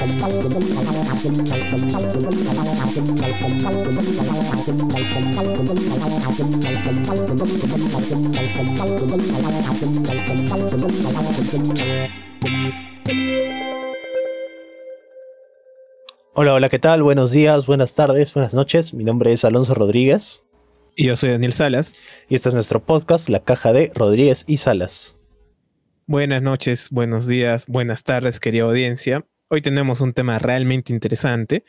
Hola, hola, ¿qué tal? Buenos días, buenas tardes, buenas noches. Mi nombre es Alonso Rodríguez. Y yo soy Daniel Salas. Y este es nuestro podcast, La Caja de Rodríguez y Salas. Buenas noches, buenos días, buenas tardes, querida audiencia. Hoy tenemos un tema realmente interesante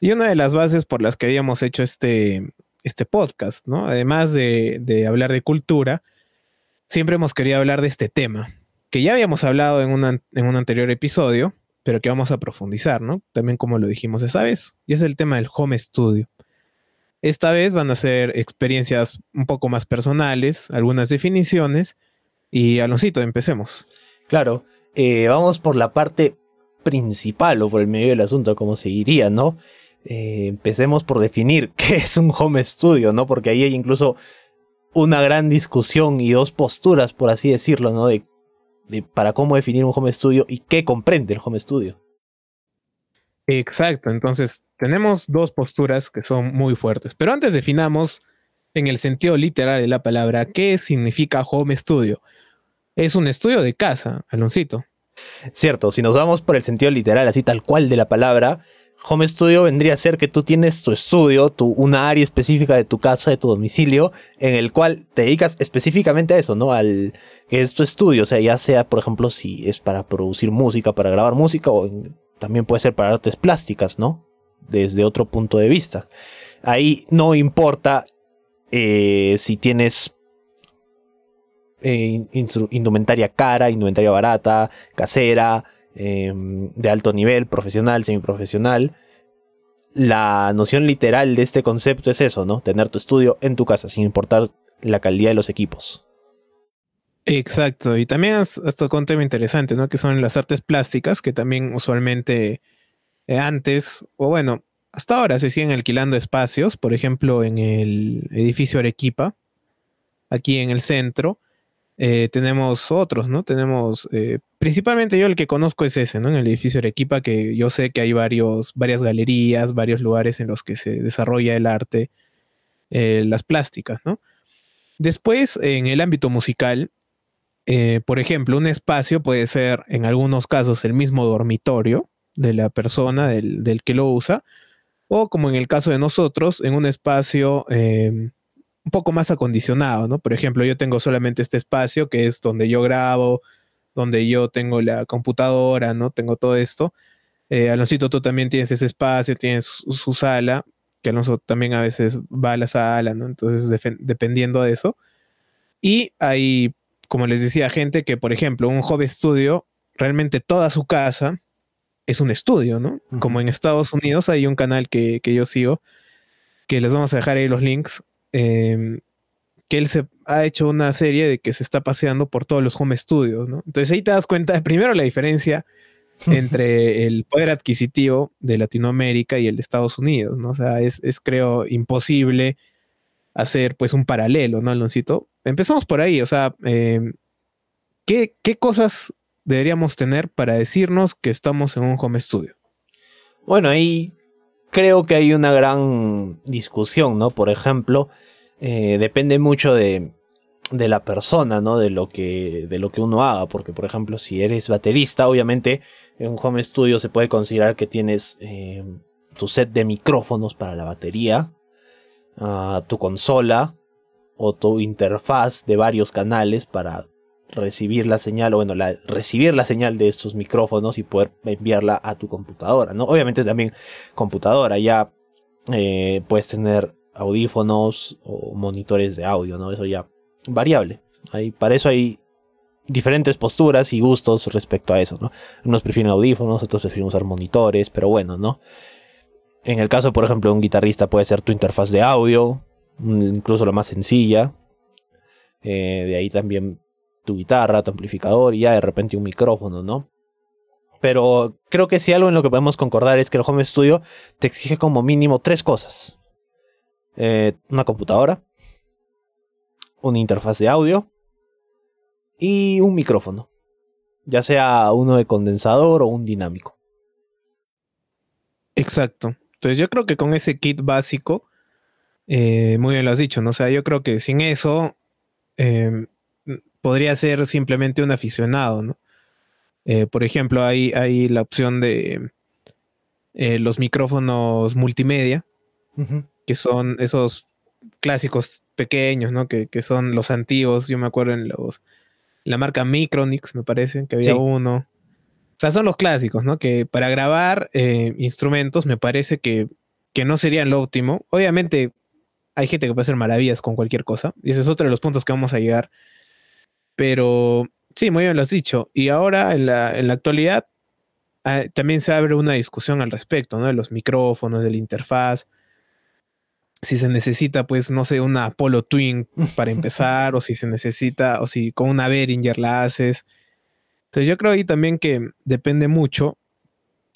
y una de las bases por las que habíamos hecho este, este podcast, ¿no? Además de, de hablar de cultura, siempre hemos querido hablar de este tema, que ya habíamos hablado en, en un anterior episodio, pero que vamos a profundizar, ¿no? También como lo dijimos esa vez, y es el tema del home studio. Esta vez van a ser experiencias un poco más personales, algunas definiciones, y Aloncito, empecemos. Claro, eh, vamos por la parte principal o por el medio del asunto, como se diría, ¿no? Eh, empecemos por definir qué es un home studio, ¿no? Porque ahí hay incluso una gran discusión y dos posturas, por así decirlo, ¿no? de para cómo definir un home studio y qué comprende el home studio. Exacto, entonces tenemos dos posturas que son muy fuertes, pero antes definamos en el sentido literal de la palabra qué significa home studio. Es un estudio de casa, Aloncito. Cierto, si nos vamos por el sentido literal, así tal cual de la palabra, home studio vendría a ser que tú tienes tu estudio, tu, una área específica de tu casa, de tu domicilio, en el cual te dedicas específicamente a eso, ¿no? Al que es tu estudio, o sea, ya sea, por ejemplo, si es para producir música, para grabar música, o también puede ser para artes plásticas, ¿no? Desde otro punto de vista. Ahí no importa eh, si tienes eh, indumentaria cara, indumentaria barata, casera, em, de alto nivel, profesional, semiprofesional. La noción literal de este concepto es eso, ¿no? Tener tu estudio en tu casa, sin importar la calidad de los equipos. Exacto, y también has, tocado un tema interesante, ¿no? Que son las artes plásticas, que también usualmente eh, antes, o bueno, hasta ahora se siguen alquilando espacios, por ejemplo, en el edificio Arequipa, aquí en el centro, eh, tenemos otros, ¿no? Tenemos, eh, principalmente yo el que conozco es ese, ¿no? En el edificio Arequipa, que yo sé que hay varios, varias galerías, varios lugares en los que se desarrolla el arte, las plásticas, ¿no? Después, en el ámbito musical, eh, por ejemplo, un espacio puede ser en algunos casos el mismo dormitorio de la persona, del, que lo usa, o como en el caso de nosotros, en un espacio em, un poco más acondicionado, ¿no? Por ejemplo, yo tengo solamente este espacio que es donde yo grabo, donde yo tengo la computadora, ¿no? Tengo todo esto. Eh, Aloncito, tú también tienes ese espacio, tienes su, sala, que Alonso también a veces va a la sala, ¿no? Entonces, dependiendo de eso. Y hay como les decía, gente que, por ejemplo, un home studio, realmente toda su casa es un estudio, ¿no? Como en Estados Unidos hay un canal que, yo sigo, que les vamos a dejar ahí los links, em, que él se ha hecho una serie de que se está paseando por todos los home studios, ¿no? Entonces ahí te das cuenta, primero, la diferencia entre el poder adquisitivo de Latinoamérica y el de Estados Unidos, ¿no? O sea, es, es creo, imposible hacer pues un paralelo, ¿no, Aloncito? Empezamos por ahí, o sea, em, ¿qué, cosas deberíamos tener para decirnos que estamos en un home studio? Bueno, ahí creo que hay una gran discusión, ¿no? Por ejemplo, eh, depende mucho de, de, la persona, ¿no? De lo, que, de lo que uno haga, porque por ejemplo, si eres baterista, obviamente en un home studio se puede considerar que tienes em, tu set de micrófonos para la batería, tu consola o tu interfaz de varios canales para recibir la señal, o bueno, recibir la señal de estos micrófonos y poder enviarla a tu computadora, ¿no? Obviamente también computadora, ya eh, puedes tener audífonos o monitores de audio, ¿no? Eso ya variable. Para eso hay diferentes posturas y gustos respecto a eso, ¿no? Unos prefieren audífonos, otros prefieren usar monitores, pero bueno, ¿no? En el caso, por ejemplo, de un guitarrista puede ser tu interfaz de audio, incluso la más sencilla. Eh, de ahí también tu guitarra, tu amplificador y ya de repente un micrófono, ¿no? Pero creo que si algo en lo que podemos concordar es que el home studio te exige como mínimo tres cosas. Eh, una computadora, una interfaz de audio y un micrófono. Ya sea uno de condensador o un dinámico. Exacto. Entonces yo creo que con ese kit básico, eh, muy bien lo has dicho, ¿no? O sea, yo creo que sin eso em, podría ser simplemente un aficionado, ¿no? Eh, por ejemplo, hay, hay la opción de eh, los micrófonos multimedia, que son esos clásicos pequeños, ¿no? Que, son los antiguos, yo me acuerdo en los... La marca Micronix, me parece, que había uno. O sea, son los clásicos, ¿no? Que para grabar eh, instrumentos me parece que, que no serían lo óptimo. Obviamente hay gente que puede hacer maravillas con cualquier cosa. Y ese es otro de los puntos que vamos a llegar. Pero sí, muy bien lo has dicho. Y ahora, en la, en la actualidad, ah, también se abre una discusión al respecto, ¿no? De los micrófonos, de la interfaz. Si se necesita, pues, no sé, una Apollo Twin para empezar, o si se necesita, o si con una Behringer la haces. Entonces, yo creo ahí también que depende mucho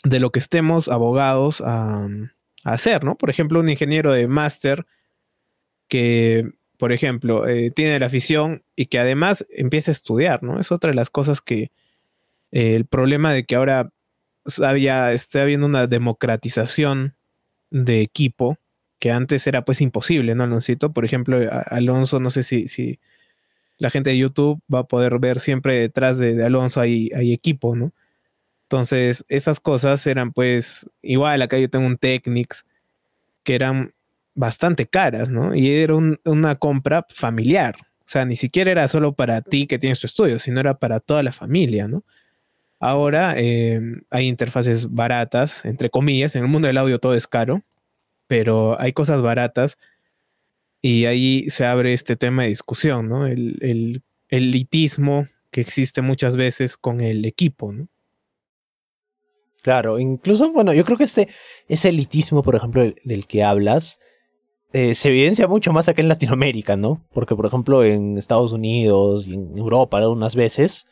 de lo que estemos abogados a, a hacer, ¿no? Por ejemplo, un ingeniero de máster que por ejemplo, eh, tiene la afición y que además empieza a estudiar, ¿no? Es otra de las cosas que eh, el problema de que ahora había, está habiendo una democratización de equipo que antes era pues imposible, ¿no, Aloncito? Por ejemplo, Alonso, no sé si, si la gente de YouTube va a poder ver siempre detrás de, Alonso hay, hay equipo, ¿no? Entonces, esas cosas eran pues, igual acá yo tengo un Technics, que eran bastante caras, ¿no? Y era una compra familiar. O sea, ni siquiera era solo para ti que tienes tu estudio, sino era para toda la familia, ¿no? Ahora eh, hay interfaces baratas, entre comillas, en el mundo del audio todo es caro, pero hay cosas baratas y ahí se abre este tema de discusión, ¿no? El, el, elitismo que existe muchas veces con el equipo, ¿no? Claro, incluso, bueno, yo creo que este, ese elitismo, por ejemplo, del que hablas, eh, se evidencia mucho más acá en Latinoamérica, ¿no? Porque, por ejemplo, en Estados Unidos y en Europa algunas veces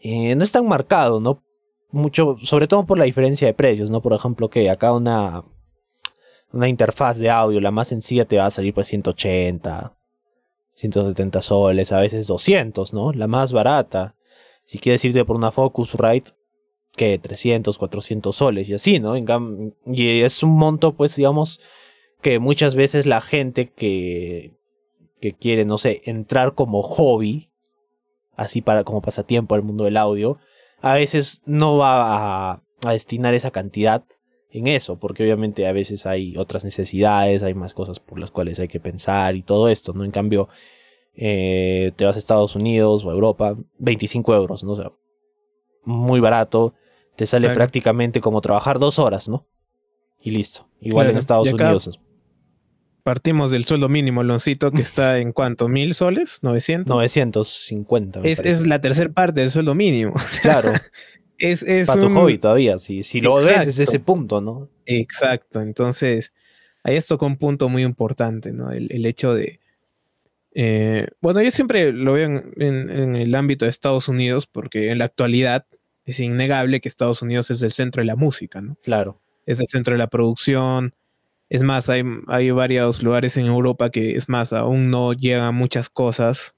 eh, no es tan marcado, ¿no? Mucho, sobre todo por la diferencia de precios, ¿no? Por ejemplo, que acá una, una interfaz de audio, la más sencilla, te va a salir pues 180, 170 soles, a veces 200, ¿no? La más barata. Si quieres irte por una Focusrite, que 300, 400 soles y así, ¿no? Y es un monto, pues, digamos, que muchas veces la gente que, que quiere, no sé, entrar como hobby, así para como pasatiempo al mundo del audio, a veces no va a, destinar esa cantidad en eso, porque obviamente a veces hay otras necesidades, hay más cosas por las cuales hay que pensar y todo esto, ¿no? En cambio, eh, te vas a Estados Unidos o a Europa, 25 euros, ¿no? O sea, muy barato, te sale prácticamente como trabajar dos horas, ¿no? Y listo. Igual en Estados Unidos partimos del sueldo mínimo, Loncito, que está en cuánto, mil soles, 900. 950. Es, es, la tercera parte del sueldo mínimo. claro. Es, es Para tu hobby todavía, si, si lo ves es ese punto, ¿no? Exacto, entonces ahí esto con un punto muy importante, ¿no? El, hecho de... Eh, bueno, yo siempre lo veo en, en, el ámbito de Estados Unidos porque en la actualidad es innegable que Estados Unidos es el centro de la música, ¿no? Claro. Es el centro de la producción, es más, hay, hay varios lugares en Europa que, es más, aún no llegan muchas cosas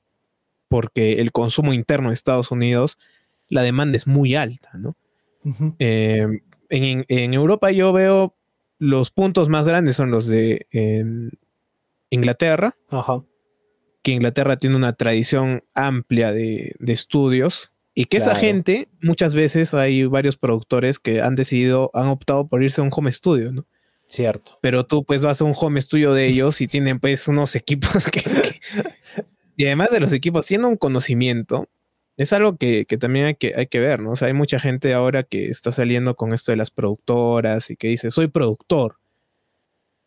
porque el consumo interno de Estados Unidos, la demanda es muy alta, ¿no? Em, en, Europa yo veo los puntos más grandes son los de Inglaterra, que Inglaterra tiene una tradición amplia de, estudios y que esa gente, muchas veces hay varios productores que han decidido, han optado por irse a un home studio, ¿no? Cierto. Pero tú pues vas a un home studio de ellos y tienen pues unos equipos que, Y además de los equipos, tienen un conocimiento, es algo que, también hay que, hay que ver, ¿no? O sea, hay mucha gente ahora que está saliendo con esto de las productoras y que dice, soy productor.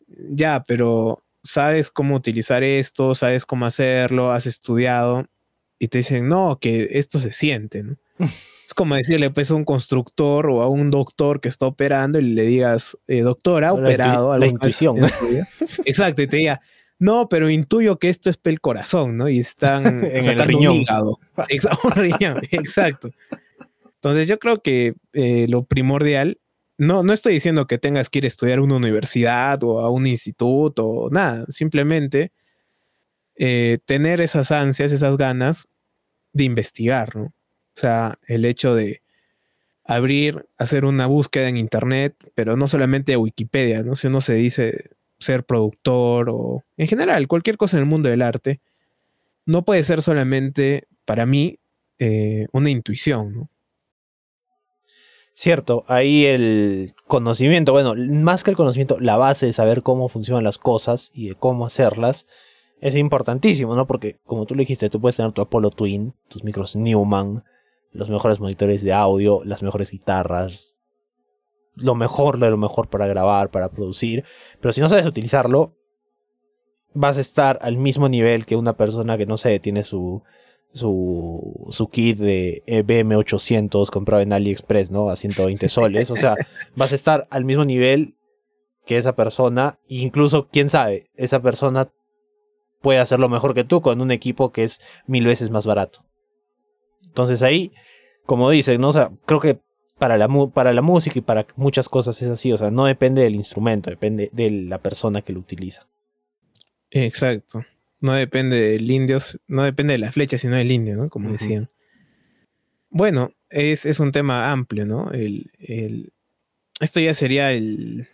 Ya, pero sabes cómo utilizar esto, sabes cómo hacerlo, has estudiado y te dicen, no, que esto se siente, ¿no? Es como decirle pues a un constructor o a un doctor que está operando y le digas, eh, doctor, ha operado. La, intuición. Exacto, y te diga, no, pero intuyo que esto es pel corazón, ¿no? Y están en el riñón. Exacto. Entonces yo creo que eh, lo primordial, no, no estoy diciendo que tengas que ir a estudiar a una universidad o a un instituto o nada, simplemente eh, tener esas ansias, esas ganas de investigar, ¿no? O sea, el hecho de abrir, hacer una búsqueda en internet, pero no solamente Wikipedia, ¿no? Si uno se dice ser productor o en general cualquier cosa en el mundo del arte, no puede ser solamente para mí eh, una intuición. Cierto, ahí el conocimiento, bueno, más que el conocimiento, la base de saber cómo funcionan las cosas y de cómo hacerlas es importantísimo, ¿no? Porque como tú le dijiste, tú puedes tener tu Apollo Twin, tus micros Newman, los mejores monitores de audio, las mejores guitarras, lo mejor de lo mejor para grabar, para producir, pero si no sabes utilizarlo, vas a estar al mismo nivel que una persona que no sé, tiene su su, su kit de e BM800 comprado en AliExpress, ¿no? A 120 soles. O sea, vas a estar al mismo nivel que esa persona. Incluso, quién sabe, esa persona puede hacerlo mejor que tú con un equipo que es mil veces más barato. Entonces ahí, como dicen, ¿no? O sea, creo que para la, para la música y para muchas cosas es así. O sea, no depende del instrumento, depende de la persona que lo utiliza. Exacto. No depende del indio, no depende de la flecha, sino del indio, ¿no? Como decían. Bueno, es, un tema amplio, ¿no? El, esto ya sería el,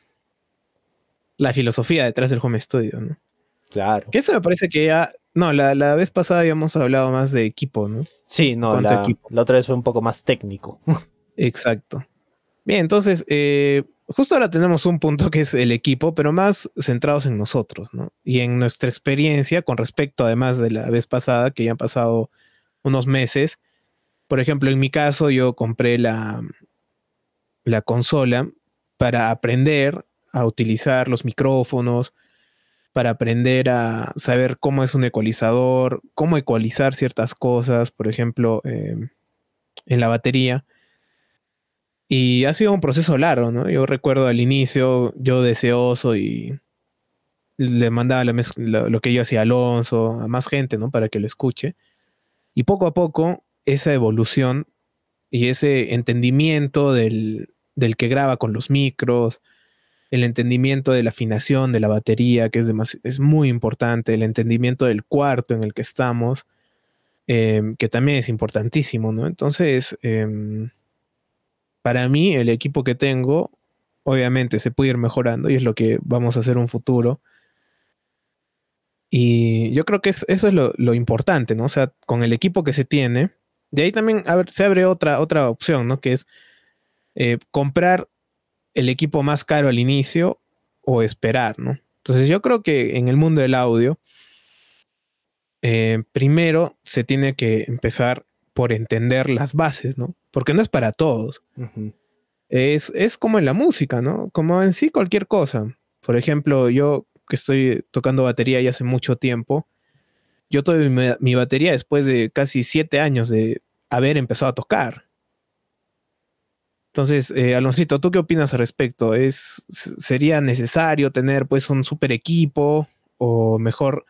la filosofía detrás del home studio, ¿no? Claro. Que eso me parece que ya. No, la, vez pasada habíamos hablado más de equipo, ¿no? Sí, no, la, la, otra vez fue un poco más técnico. Exacto. Bien, entonces, eh, justo ahora tenemos un punto que es el equipo, pero más centrados en nosotros, ¿no? Y en nuestra experiencia con respecto, además de la vez pasada, que ya han pasado unos meses. Por ejemplo, en mi caso, yo compré la, la consola para aprender a utilizar los micrófonos, para aprender a saber cómo es un ecualizador, cómo ecualizar ciertas cosas, por ejemplo, eh, en la batería. Y ha sido un proceso largo, ¿no? Yo recuerdo al inicio, yo deseoso y le mandaba lo, que yo hacía a Alonso, a más gente, ¿no? Para que lo escuche. Y poco a poco, esa evolución y ese entendimiento del que graba con los micros, el entendimiento de la afinación de la batería, que es, es muy importante, el entendimiento del cuarto en el que estamos, em, que también es importantísimo, ¿no? Entonces, em, para mí, el equipo que tengo, obviamente se puede ir mejorando y es lo que vamos a hacer un futuro. Y yo creo que eso es lo, importante, ¿no? O sea, con el equipo que se tiene, de ahí también se abre otra, otra opción, ¿no? Que es eh, comprar el equipo más caro al inicio o esperar, ¿no? Entonces yo creo que en el mundo del audio, eh, primero se tiene que empezar por entender las bases, ¿no? Porque no es para todos. es, es, como en la música, ¿no? Como en sí cualquier cosa. Por ejemplo, yo que estoy tocando batería ya hace mucho tiempo, yo tuve mi, batería después de casi siete años de haber empezado a tocar. Entonces, eh, Aloncito, ¿tú qué opinas al respecto? ¿Es, ¿Sería necesario tener pues un super equipo o mejor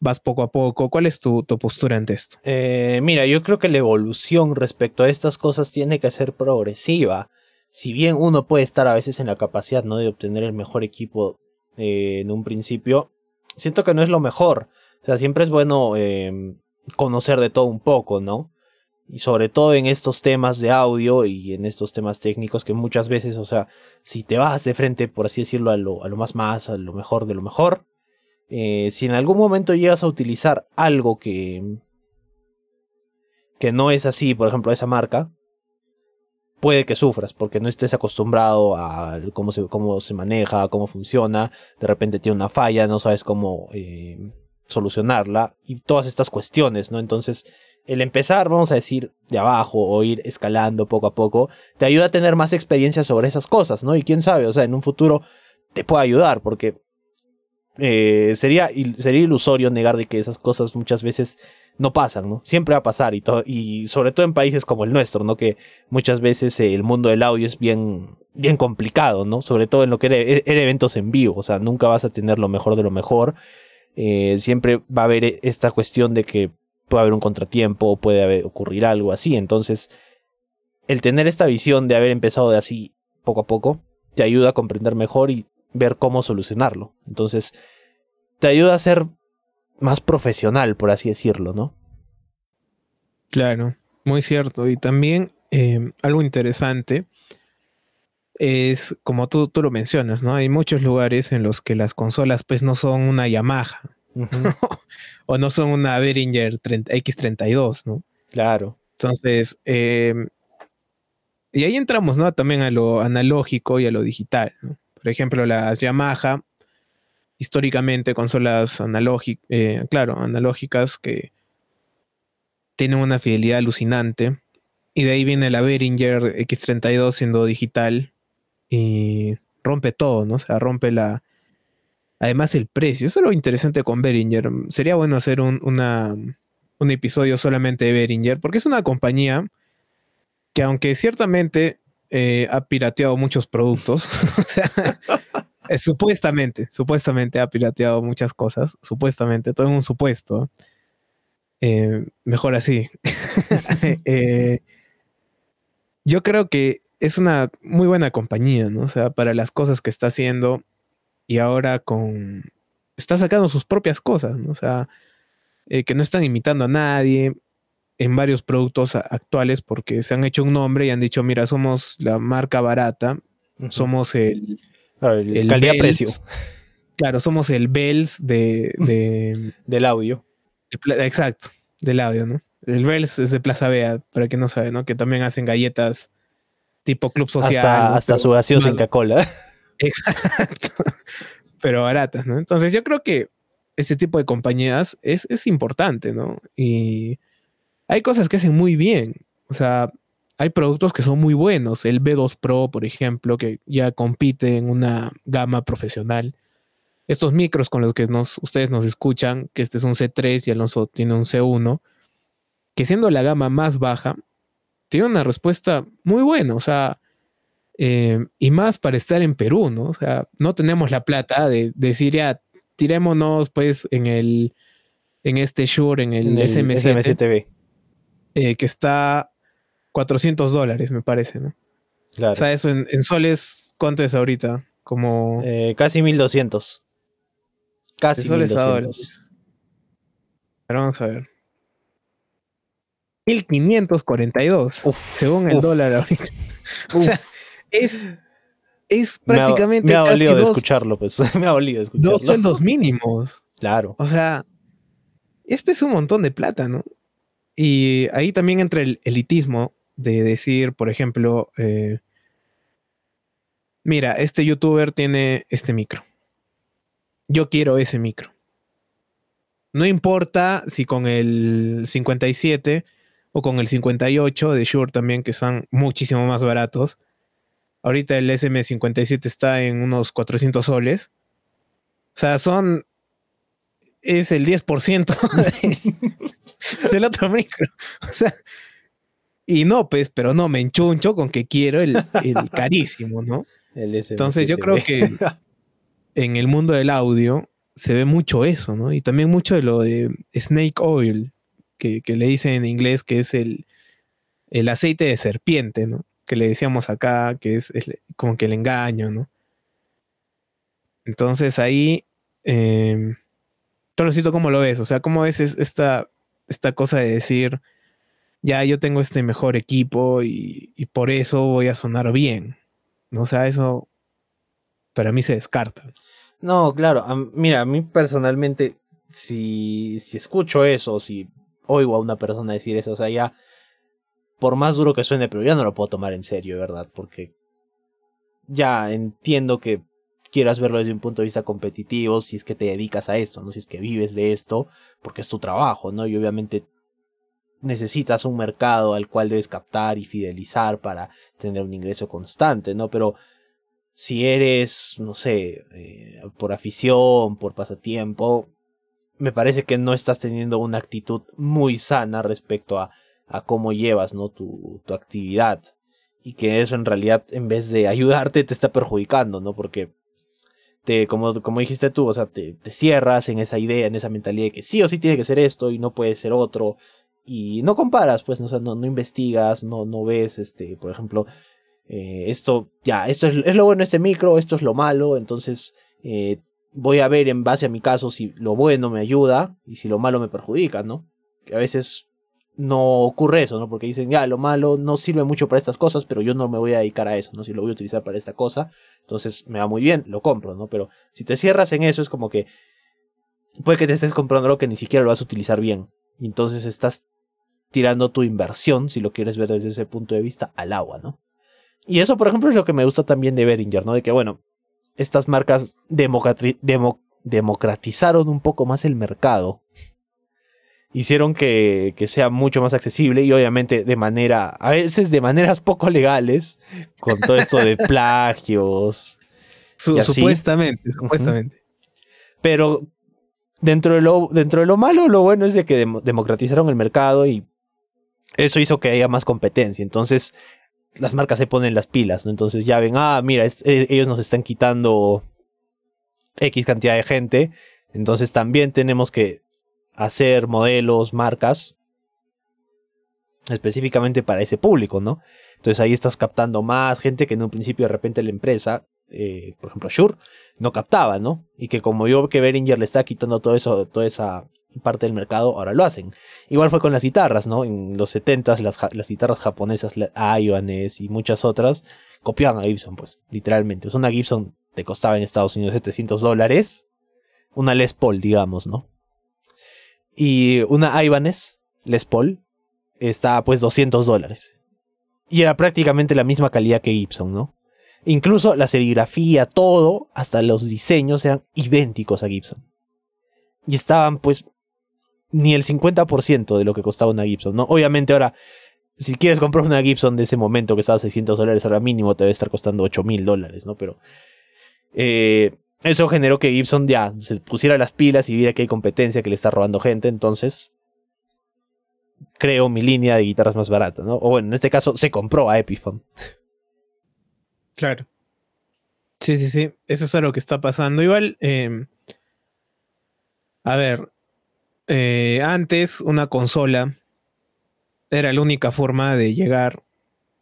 vas poco a poco. ¿Cuál es tu, postura ante esto? Eh, mira, yo creo que la evolución respecto a estas cosas tiene que ser progresiva. Si bien uno puede estar a veces en la capacidad ¿no? de obtener el mejor equipo eh, en un principio, siento que no es lo mejor. O sea, siempre es bueno em, conocer de todo un poco, ¿no? Y sobre todo en estos temas de audio y en estos temas técnicos que muchas veces, o sea, si te vas de frente, por así decirlo, a lo, a lo más más, a lo mejor de lo mejor, eh, si en algún momento llegas a utilizar algo que, que no es así, por ejemplo, esa marca, puede que sufras porque no estés acostumbrado a cómo se, cómo se maneja, cómo funciona, de repente tiene una falla, no sabes cómo eh, solucionarla y todas estas cuestiones, ¿no? Entonces, el empezar, vamos a decir, de abajo o ir escalando poco a poco, te ayuda a tener más experiencia sobre esas cosas, ¿no? Y quién sabe, o sea, en un futuro te puede ayudar porque eh, sería, sería ilusorio negar de que esas cosas muchas veces no pasan, ¿no? Siempre va a pasar y, y sobre todo en países como el nuestro, ¿no? Que muchas veces el mundo del audio es bien, bien complicado, ¿no? Sobre todo en lo que era, eventos en vivo, o sea, nunca vas a tener lo mejor de lo mejor. Eh, siempre va a haber esta cuestión de que puede haber un contratiempo puede ocurrir algo así. Entonces, el tener esta visión de haber empezado de así poco a poco te ayuda a comprender mejor y ver cómo solucionarlo. Entonces, te ayuda a ser más profesional, por así decirlo, ¿no? Claro, muy cierto. Y también em, algo interesante es, como tú, tú lo mencionas, ¿no? Hay muchos lugares en los que las consolas pues no son una Yamaha o no son una Behringer X32, ¿no? Claro. Entonces, em, y ahí entramos, ¿no? También a lo analógico y a lo digital, ¿no? Por ejemplo, las Yamaha, históricamente consolas analógicas, eh, claro, analógicas que tienen una fidelidad alucinante. Y de ahí viene la Behringer X32 siendo digital y rompe todo, ¿no? O sea, rompe la... Además el precio. Eso es lo interesante con Behringer. Sería bueno hacer un, un episodio solamente de Behringer, porque es una compañía que aunque ciertamente eh, ha pirateado muchos productos, sea, supuestamente, supuestamente ha pirateado muchas cosas, supuestamente, todo en un supuesto. Eh, mejor así. Eh, yo creo que es una muy buena compañía, ¿no? O sea, para las cosas que está haciendo y ahora con... Está sacando sus propias cosas, ¿no? O sea, que no están imitando a nadie, en varios productos actuales porque se han hecho un nombre y han dicho, mira, somos la marca barata, somos el, el, calidad-precio. Claro, somos el Bells de, del audio. exacto, del audio, ¿no? El Bells es de Plaza Vea, para quien no sabe, ¿no? Que también hacen galletas tipo club social. Hasta, su gaseosa en Coca-Cola. Exacto. pero baratas, ¿no? Entonces yo creo que ese tipo de compañías es, es importante, ¿no? Y hay cosas que hacen muy bien. O sea, hay productos que son muy buenos. El B2 Pro, por ejemplo, que ya compite en una gama profesional. Estos micros con los que ustedes nos escuchan, que este es un C3 y Alonso tiene un C1, que siendo la gama más baja, tiene una respuesta muy buena. O sea, eh, y más para estar en Perú, ¿no? O sea, no tenemos la plata de, decir ya, tirémonos pues en el en este Shure, en el, SM7, eh, que está 400 dólares, me parece, ¿no? Claro. O sea, eso en, soles, ¿cuánto es ahorita? Como... Eh, casi 1200. Casi 1200. Pero vamos a ver. 1542, según el dólar ahorita. o sea, es, es prácticamente. Me ha, me de escucharlo, pues. me ha dolido escucharlo. Dos sueldos mínimos. Claro. O sea, es un montón de plata, ¿no? Y ahí también entra el elitismo de decir, por ejemplo, eh, mira, este youtuber tiene este micro. Yo quiero ese micro. No importa si con el 57 o con el 58 de Shure también, que son muchísimo más baratos. Ahorita el SM57 está en unos 400 soles. O sea, son... Es el 10% del otro micro. O sea, y no, pues, pero no, me enchuncho con que quiero el, carísimo, ¿no? Entonces yo creo que en el mundo del audio se ve mucho eso, ¿no? Y también mucho de lo de snake oil, que, le dicen en inglés que es el, el, aceite de serpiente, ¿no? Que le decíamos acá, que es, como que el engaño, ¿no? Entonces ahí, eh, ¿cómo lo ves? O sea, ¿cómo ves esta esta cosa de decir, ya yo tengo este mejor equipo y, por eso voy a sonar bien. ¿no? O sea, eso para mí se descarta. No, claro, mira, a mí personalmente, si, si escucho eso, si oigo a una persona decir eso, o sea, ya, por más duro que suene, pero ya no lo puedo tomar en serio, ¿verdad? Porque ya entiendo que quieras verlo desde un punto de vista competitivo, si es que te dedicas a esto, ¿no? Si es que vives de esto, porque es tu trabajo, ¿no? Y obviamente necesitas un mercado al cual debes captar y fidelizar para tener un ingreso constante, ¿no? Pero si eres, no sé, eh, por afición, por pasatiempo, me parece que no estás teniendo una actitud muy sana respecto a, a cómo llevas, ¿no? Tu, tu actividad. Y que eso en realidad, en vez de ayudarte, te está perjudicando, ¿no? Porque como, como dijiste tú, o sea, te, cierras en esa idea, en esa mentalidad de que sí o sí tiene que ser esto y no puede ser otro. Y no comparas, pues, o sea, no, no investigas, no, no ves, este, por ejemplo, eh, esto, ya, esto es, lo bueno este micro, esto es lo malo, entonces eh, voy a ver en base a mi caso si lo bueno me ayuda y si lo malo me perjudica, ¿no? Que a veces no ocurre eso, ¿no? Porque dicen, ya, lo malo no sirve mucho para estas cosas, pero yo no me voy a dedicar a eso, ¿no? Si lo voy a utilizar para esta cosa, entonces me va muy bien, lo compro, ¿no? Pero si te cierras en eso, es como que puede que te estés comprando algo que ni siquiera lo vas a utilizar bien. Y entonces estás tirando tu inversión, si lo quieres ver desde ese punto de vista, al agua, ¿no? Y eso, por ejemplo, es lo que me gusta también de Behringer, ¿no? De que, bueno, estas marcas democratizaron un poco más el mercado hicieron que, sea mucho más accesible y obviamente de manera, a veces de maneras poco legales, con todo esto de plagios. supuestamente, supuestamente. Pero dentro de, lo, dentro de lo malo, lo bueno es de que democratizaron el mercado y eso hizo que haya más competencia. Entonces las marcas se ponen las pilas, ¿no? Entonces ya ven, ah, mira, e, ellos nos están quitando X cantidad de gente. Entonces también tenemos que hacer modelos, marcas, específicamente para ese público, ¿no? Entonces ahí estás captando más gente que en un principio de repente la empresa, eh, por ejemplo Shure, no captaba, ¿no? Y que como yo que Behringer le está quitando todo eso, toda esa parte del mercado, ahora lo hacen. Igual fue con las guitarras, ¿no? En los 70s las, las guitarras japonesas, Ibanez y muchas otras, copiaban a Gibson, pues, literalmente. Una Gibson te costaba en Estados Unidos 700 dólares, una Les Paul, digamos, ¿no? Y una Ibanez Les Paul está pues 200 dólares. Y era prácticamente la misma calidad que Gibson, ¿no? Incluso la serigrafía, todo, hasta los diseños eran idénticos a Gibson. Y estaban pues ni el 50% de lo que costaba una Gibson, ¿no? Obviamente ahora, si quieres comprar una Gibson de ese momento que estaba a 600 dólares, ahora mínimo te debe estar costando 8 mil dólares, ¿no? Pero eh, eso generó que Gibson ya se pusiera las pilas y viera que hay competencia, que le está robando gente, entonces creo mi línea de guitarras más barata, ¿no? O bueno, en este caso se compró a Epiphone. Claro. Sí, sí, sí. Eso es lo que está pasando. Igual, em, a ver, eh, antes una consola era la única forma de llegar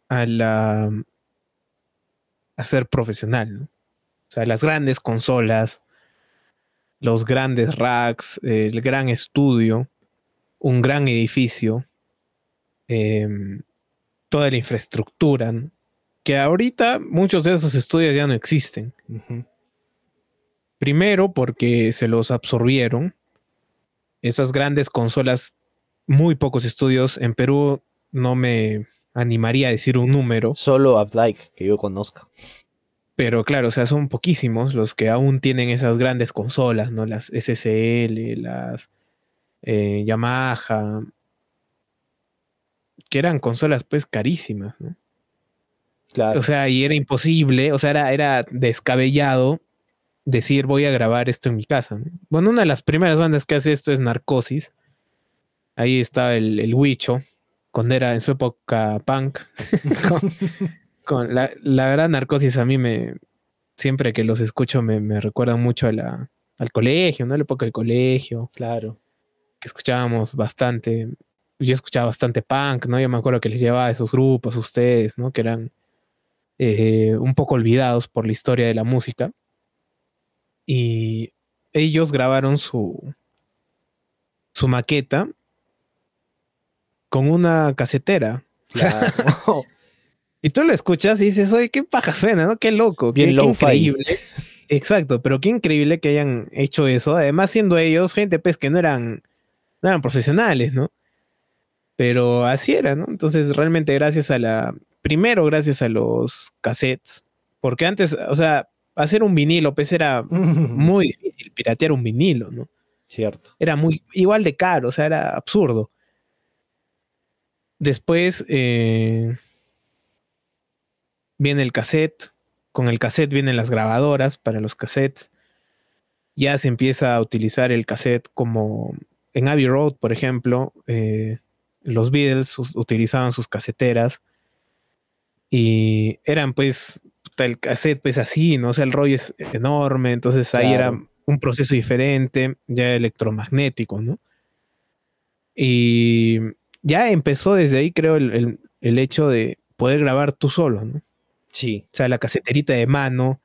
a la a ser profesional, ¿no? O sea, las grandes consolas, los grandes racks, el gran estudio, un gran edificio, em, toda la infraestructura, que ahorita muchos de esos estudios ya no existen. Primero porque se los absorbieron. Esas grandes consolas, muy pocos estudios. En Perú no me animaría a decir un número. Solo Updike, que yo conozca. Pero claro, o sea, son poquísimos los que aún tienen esas grandes consolas, ¿no? Las SSL, las eh, Yamaha, que eran consolas pues carísimas, ¿no? Claro. O sea, y era imposible, o sea, era, era descabellado decir voy a grabar esto en mi casa. Bueno, una de las primeras bandas que hace esto es Narcosis. Ahí está el, el Huicho, cuando era en su época punk. la, verdad, Narcosis a mí me, siempre que los escucho me, me recuerdan mucho a la, al colegio, ¿no? A la época del colegio. Claro. Que escuchábamos bastante, yo escuchaba bastante punk, ¿no? Yo me acuerdo que les llevaba a esos grupos a ustedes, ¿no? Que eran eh, un poco olvidados por la historia de la música. Y ellos grabaron su, su maqueta con una casetera. Claro. Y tú lo escuchas y dices, oye, qué paja suena, ¿no? Qué loco, qué, increíble. Exacto, pero qué increíble que hayan hecho eso. Además, siendo ellos gente pues que no eran, no eran profesionales, ¿no? Pero así era, ¿no? Entonces, realmente gracias a la, primero gracias a los cassettes, porque antes, o sea, hacer un vinilo, pues era muy difícil piratear un vinilo, ¿no? Cierto. Era muy, igual de caro, o sea, era absurdo. Después, eh, viene el cassette, con el cassette vienen las grabadoras para los cassettes. Ya se empieza a utilizar el cassette como en Abbey Road, por ejemplo, eh, los Beatles utilizaban sus caseteras y eran pues el cassette pues así, ¿no? O sea, el rollo es enorme, entonces ahí era un proceso diferente, ya electromagnético, ¿no? Y ya empezó desde ahí, creo, el hecho de poder grabar tú solo, ¿no? Sí. O sea, la caseterita de mano,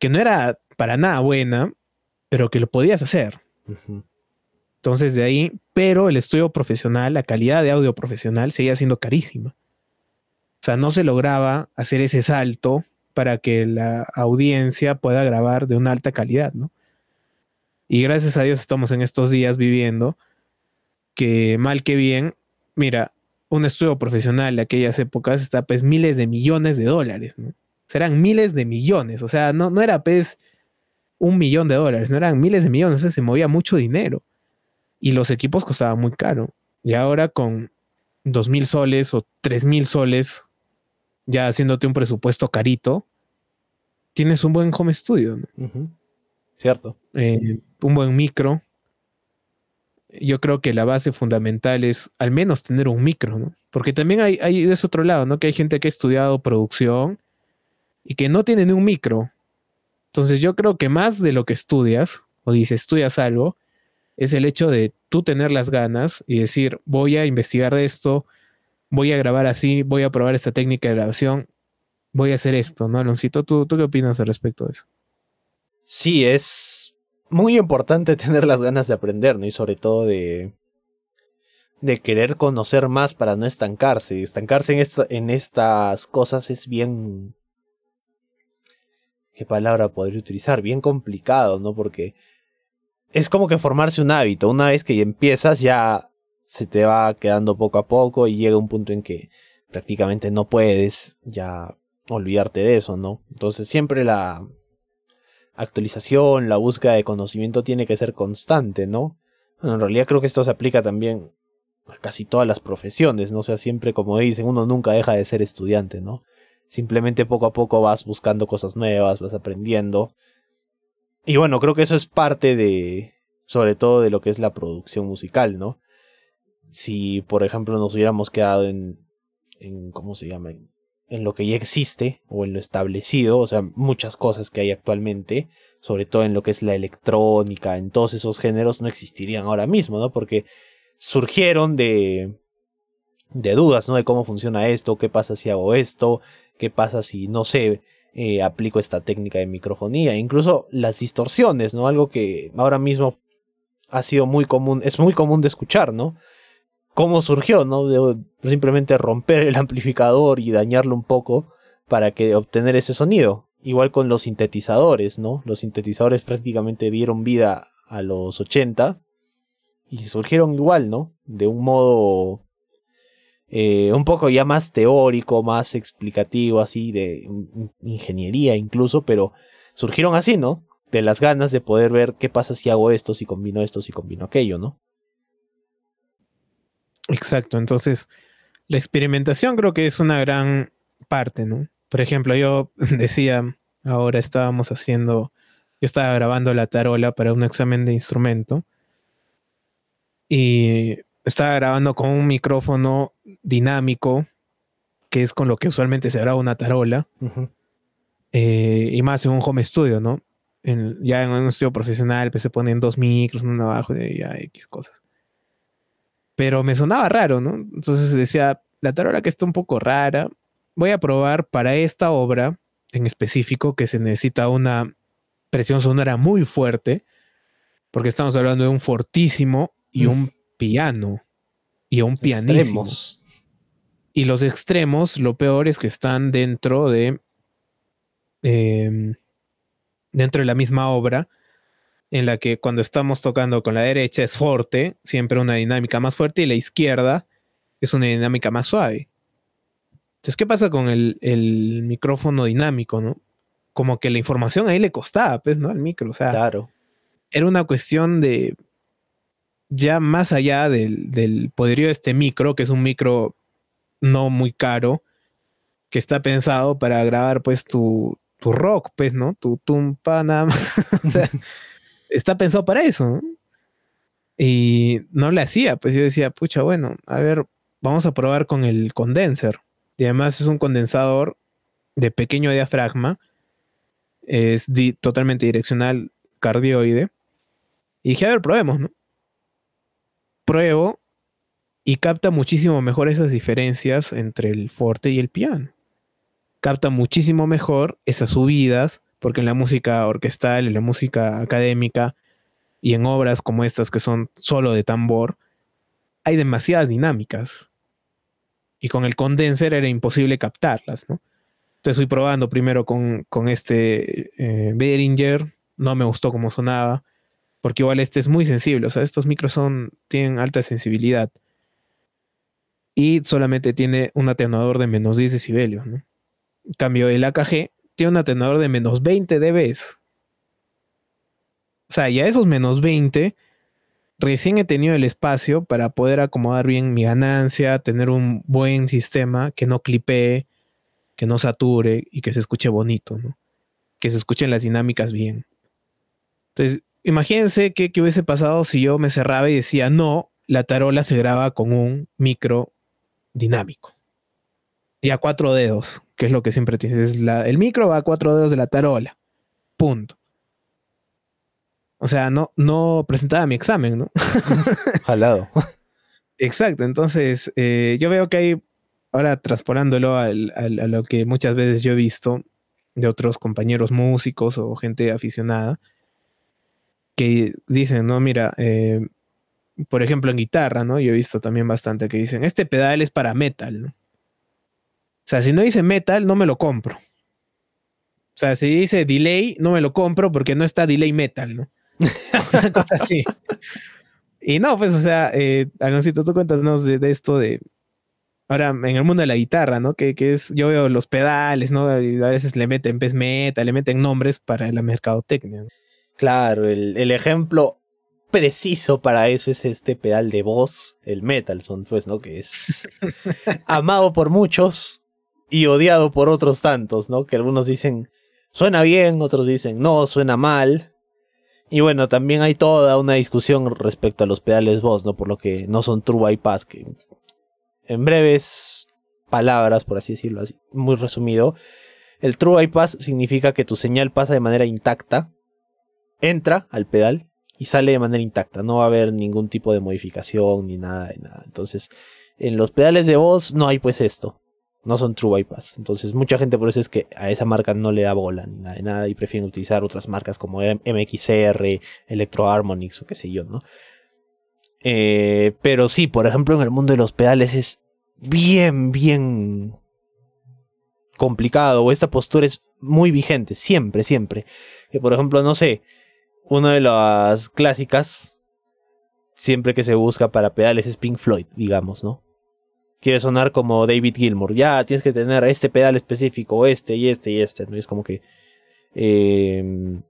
que no era para nada buena, pero que lo podías hacer. Entonces de ahí, pero el estudio profesional, la calidad de audio profesional seguía siendo carísima. O sea, no se lograba hacer ese salto para que la audiencia pueda grabar de una alta calidad, ¿no? Y gracias a Dios estamos en estos días viviendo que mal que bien, mira, un estudio profesional de aquellas épocas está pues miles de millones de dólares, ¿no? Serán miles de millones, o sea, no, no era pues un millón de dólares, no eran miles de millones, o sea, se movía mucho dinero. Y los equipos costaban muy caro. Y ahora con dos mil soles o tres mil soles, ya haciéndote un presupuesto carito, tienes un buen home studio. ¿no? Cierto. Eh, un buen micro, yo creo que la base fundamental es al menos tener un micro, ¿no? Porque también hay, hay de ese otro lado, ¿no? Que hay gente que ha estudiado producción y que no tiene ni un micro. Entonces yo creo que más de lo que estudias, o dices, estudias algo, es el hecho de tú tener las ganas y decir, voy a investigar de esto, voy a grabar así, voy a probar esta técnica de grabación, voy a hacer esto, ¿no, Aloncito? ¿Tú, tú qué opinas al respecto de eso? Sí, es muy importante tener las ganas de aprender, ¿no? Y sobre todo de, de querer conocer más para no estancarse. Estancarse en, en estas cosas es bien... ¿Qué palabra podría utilizar? Bien complicado, ¿no? Porque es como que formarse un hábito. Una vez que empiezas ya se te va quedando poco a poco y llega un punto en que prácticamente no puedes ya olvidarte de eso, ¿no? Entonces siempre la, actualización, la búsqueda de conocimiento tiene que ser constante, ¿no? Bueno, en realidad creo que esto se aplica también a casi todas las profesiones, ¿no? O sea, siempre como dicen, uno nunca deja de ser estudiante, ¿no? Simplemente poco a poco vas buscando cosas nuevas, vas aprendiendo. Y bueno, creo que eso es parte de, sobre todo de lo que es la producción musical, ¿no? Si, por ejemplo, nos hubiéramos quedado en, en ¿cómo se llama? en lo que ya existe o en lo establecido, o sea, muchas cosas que hay actualmente, sobre todo en lo que es la electrónica, en todos esos géneros, no existirían ahora mismo, ¿no? Porque surgieron de, de dudas, ¿no? De cómo funciona esto, qué pasa si hago esto, qué pasa si, no sé, eh, aplico esta técnica de microfonía, incluso las distorsiones, ¿no? Algo que ahora mismo ha sido muy común, es muy común de escuchar, ¿no? Cómo surgió, ¿no? De simplemente romper el amplificador y dañarlo un poco para que obtener ese sonido. Igual con los sintetizadores, ¿no? Los sintetizadores prácticamente dieron vida a los 80 y surgieron igual, ¿no? De un modo eh, un poco ya más teórico, más explicativo, así de ingeniería incluso, pero surgieron así, ¿no? De las ganas de poder ver qué pasa si hago esto, si combino esto, si combino aquello, ¿no? Exacto, entonces la experimentación creo que es una gran parte, ¿no? Por ejemplo, yo decía, ahora estábamos haciendo, yo estaba grabando la tarola para un examen de instrumento y estaba grabando con un micrófono dinámico, que es con lo que usualmente se graba una tarola, eh, y más en un home studio, ¿no? ya en un estudio profesional pues se ponen dos micros, uno abajo y ya X cosas pero me sonaba raro, ¿no? Entonces decía, la tarola que está un poco rara, voy a probar para esta obra en específico que se necesita una presión sonora muy fuerte, porque estamos hablando de un fortísimo y un piano y un pianísimo. Y los extremos, lo peor es que están dentro de em, dentro de la misma obra en la que cuando estamos tocando con la derecha es fuerte, siempre una dinámica más fuerte, y la izquierda es una dinámica más suave. Entonces, ¿qué pasa con el, micrófono dinámico, no? Como que la información ahí le costaba, pues, ¿no? Al micro, o sea. Claro. Era una cuestión de. Ya más allá del, poderío de este micro, que es un micro no muy caro, que está pensado para grabar, pues, tu, tu rock, pues, ¿no? Tu tumpa, nada más. o sea está pensado para eso. Y no le hacía, pues yo decía, pucha, bueno, a ver, vamos a probar con el condenser. Y además es un condensador de pequeño diafragma, es totalmente direccional cardioide. Y dije, a ver, probemos, ¿no? Pruebo y capta muchísimo mejor esas diferencias entre el forte y el piano. Capta muchísimo mejor esas subidas porque en la música orquestal, en la música académica, y en obras como estas que son solo de tambor, hay demasiadas dinámicas. Y con el condenser era imposible captarlas, ¿no? Entonces fui probando primero con, este eh, Behringer, no me gustó cómo sonaba, porque igual este es muy sensible, o sea, estos micros tienen alta sensibilidad. Y solamente tiene un atenuador de menos 10 decibelios. En cambio, el AKG tiene un atenuador de menos 20 dB. O sea, ya esos menos 20, recién he tenido el espacio para poder acomodar bien mi ganancia, tener un buen sistema que no clipee, que no sature y que se escuche bonito. Que se escuchen las dinámicas bien. Entonces, imagínense qué, hubiese pasado si yo me cerraba y decía, no, la tarola se graba con un micro dinámico. Y a cuatro dedos, que es lo que siempre tienes. el micro va a cuatro dedos de la tarola. Punto. O sea, no, no presentaba mi examen, ¿no? Jalado. Exacto, entonces eh, yo veo que hay, ahora transponándolo a lo que muchas veces yo he visto de otros compañeros músicos o gente aficionada, que dicen, no, mira, eh, por ejemplo en guitarra, ¿no? Yo he visto también bastante que dicen, este pedal es para metal, ¿no? O sea, si no dice metal, no me lo compro. O sea, si dice delay, no me lo compro porque no está delay metal, ¿no? Una cosa así. Y no, pues, o sea, eh, tú cuéntanos de, esto de. Ahora, en el mundo de la guitarra, ¿no? Que, es, yo veo los pedales, ¿no? Y a veces le meten pez metal, le meten nombres para la mercadotecnia. Claro, el, el, ejemplo preciso para eso es este pedal de voz, el Metalson, pues, ¿no? Que es amado por muchos y odiado por otros tantos, ¿no? Que algunos dicen suena bien, otros dicen no, suena mal. Y bueno, también hay toda una discusión respecto a los pedales voz, ¿no? Por lo que no son true bypass, que en breves palabras, por así decirlo, así, muy resumido, el true bypass significa que tu señal pasa de manera intacta, entra al pedal y sale de manera intacta, no va a haber ningún tipo de modificación ni nada de nada. Entonces, en los pedales de voz no hay pues esto no son true bypass. Entonces, mucha gente por eso es que a esa marca no le da bola ni nada de nada y prefieren utilizar otras marcas como MXR, Electro Harmonix o qué sé yo, ¿no? Eh, pero sí, por ejemplo, en el mundo de los pedales es bien, bien complicado o esta postura es muy vigente, siempre, siempre. Que por ejemplo, no sé, una de las clásicas, siempre que se busca para pedales es Pink Floyd, digamos, ¿no? Quiere sonar como David Gilmour. Ya tienes que tener este pedal específico, este y este y este. ¿no? es como que. Em,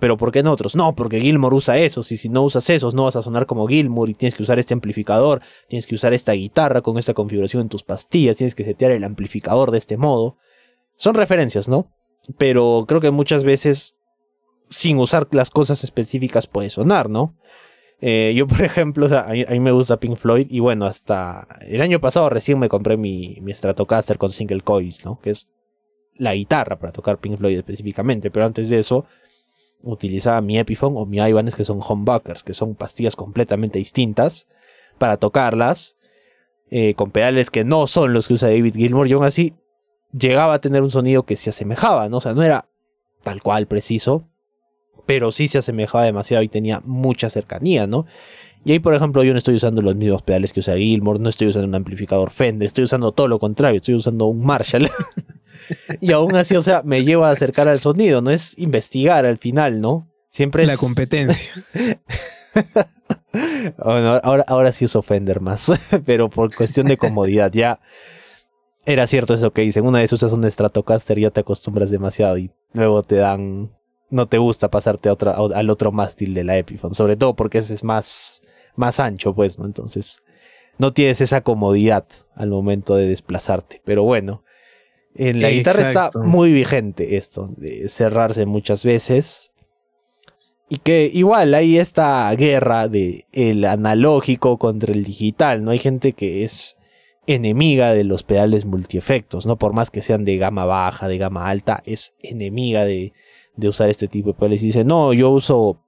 pero ¿por qué en otros? No, porque Gilmour usa esos. Y si no usas esos, no vas a sonar como Gilmour. Y tienes que usar este amplificador. Tienes que usar esta guitarra con esta configuración en tus pastillas. Tienes que setear el amplificador de este modo. Son referencias, ¿no? Pero creo que muchas veces, sin usar las cosas específicas, puede sonar, ¿no? Eh, yo, por ejemplo, a, mí, me gusta Pink Floyd y bueno, hasta el año pasado recién me compré mi, mi Stratocaster con single coils, ¿no? Que es la guitarra para tocar Pink Floyd específicamente, pero antes de eso utilizaba mi Epiphone o mi Ibanez que son humbuckers, que son pastillas completamente distintas para tocarlas eh, con pedales que no son los que usa David Gilmour y aún así llegaba a tener un sonido que se asemejaba, ¿no? O sea, no era tal cual preciso, pero sí se asemejaba demasiado y tenía mucha cercanía, ¿no? Y ahí, por ejemplo, yo no estoy usando los mismos pedales que usa Gilmore, no estoy usando un amplificador Fender, estoy usando todo lo contrario, estoy usando un Marshall. y aún así, o sea, me lleva a acercar al sonido, no es investigar al final, ¿no? Siempre es... La competencia. bueno, ahora, ahora sí uso Fender más, pero por cuestión de comodidad, ya era cierto eso que dicen, una vez usas un Stratocaster ya te acostumbras demasiado y luego te dan no te gusta pasarte a otra, al otro mástil de la Epiphone, sobre todo porque ese es más, más ancho, pues, ¿no? Entonces, no tienes esa comodidad al momento de desplazarte. Pero bueno, en la guitarra está muy vigente esto, de cerrarse muchas veces. Y que igual hay esta guerra de el analógico contra el digital, ¿no? Hay gente que es enemiga de los pedales multiefectos, ¿no? Por más que sean de gama baja, de gama alta, es enemiga de, de usar este tipo de pedales. Y dice, no, yo uso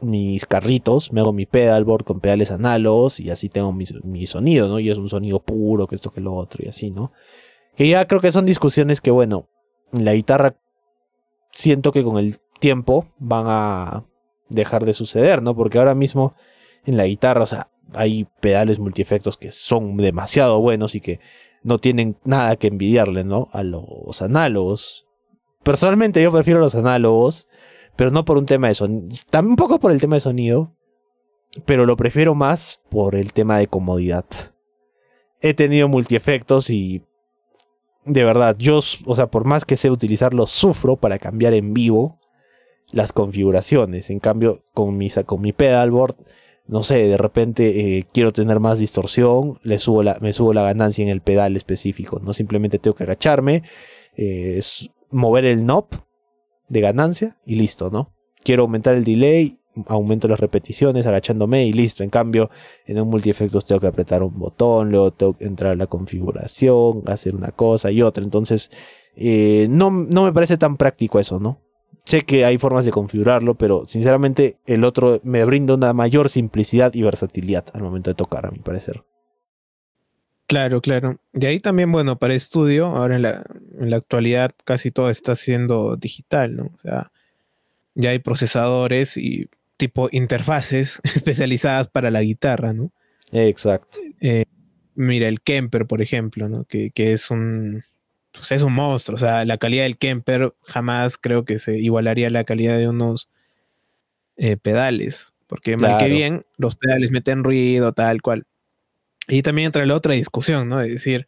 mis carritos, me hago mi pedalboard con pedales análogos y así tengo mi, sonido, ¿no? Y es un sonido puro, que esto, que lo otro y así, ¿no? Que ya creo que son discusiones que, bueno, en la guitarra siento que con el tiempo van a dejar de suceder, ¿no? Porque ahora mismo en la guitarra, o sea, hay pedales multiefectos que son demasiado buenos y que no tienen nada que envidiarle, ¿no? A los análogos. Personalmente yo prefiero los análogos, pero no por un tema de sonido, también un poco por el tema de sonido, pero lo prefiero más por el tema de comodidad. He tenido multiefectos y de verdad, yo, o sea, por más que sé utilizarlos, sufro para cambiar en vivo las configuraciones. En cambio, con mi, con mi pedalboard no sé, de repente eh, quiero tener más distorsión, le subo la, me subo la ganancia en el pedal específico. No simplemente tengo que agacharme, eh, mover el knob de ganancia y listo, ¿no? Quiero aumentar el delay, aumento las repeticiones agachándome y listo. En cambio, en un multiefectos tengo que apretar un botón, luego tengo que entrar a la configuración, hacer una cosa y otra. Entonces, eh, no, no me parece tan práctico eso, ¿no? Sé que hay formas de configurarlo, pero sinceramente el otro me brinda una mayor simplicidad y versatilidad al momento de tocar, a mi parecer. Claro, claro. Y ahí también, bueno, para estudio, ahora en la, en la actualidad casi todo está siendo digital, ¿no? O sea, ya hay procesadores y tipo interfaces especializadas para la guitarra, ¿no? Exacto. Eh, mira, el Kemper, por ejemplo, ¿no? Que, que es un, pues es un monstruo. O sea, la calidad del Kemper jamás creo que se igualaría a la calidad de unos eh, pedales. Porque mal que bien, los pedales meten ruido, tal cual. Y también entra la otra discusión, ¿no? Es decir,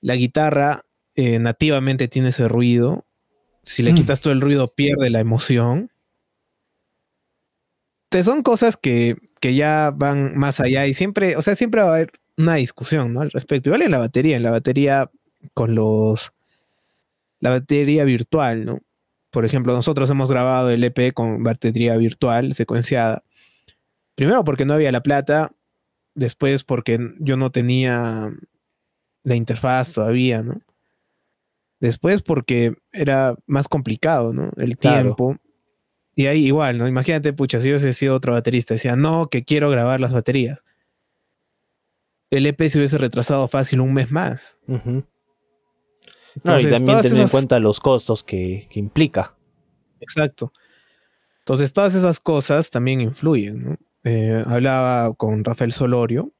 la guitarra eh, nativamente tiene ese ruido. Si le mm. quitas todo el ruido, pierde la emoción. Entonces son cosas que, que, ya van más allá y siempre, o sea, siempre va a haber una discusión, ¿no? Al respecto. Igual en la batería, en la batería con los la batería virtual, ¿no? Por ejemplo, nosotros hemos grabado el EP con batería virtual secuenciada. Primero porque no había la plata, después porque yo no tenía la interfaz todavía, ¿no? Después porque era más complicado, ¿no? El tiempo. Y ahí igual, ¿no? Imagínate, pucha, si yo hubiese sido otro baterista, decía, no, que quiero grabar las baterías. El EP se hubiese retrasado fácil un mes más no, y también tener en cuenta los costos que, implica. Exacto. Entonces, todas esas cosas también influyen. Eh, hablaba con Rafael Solorio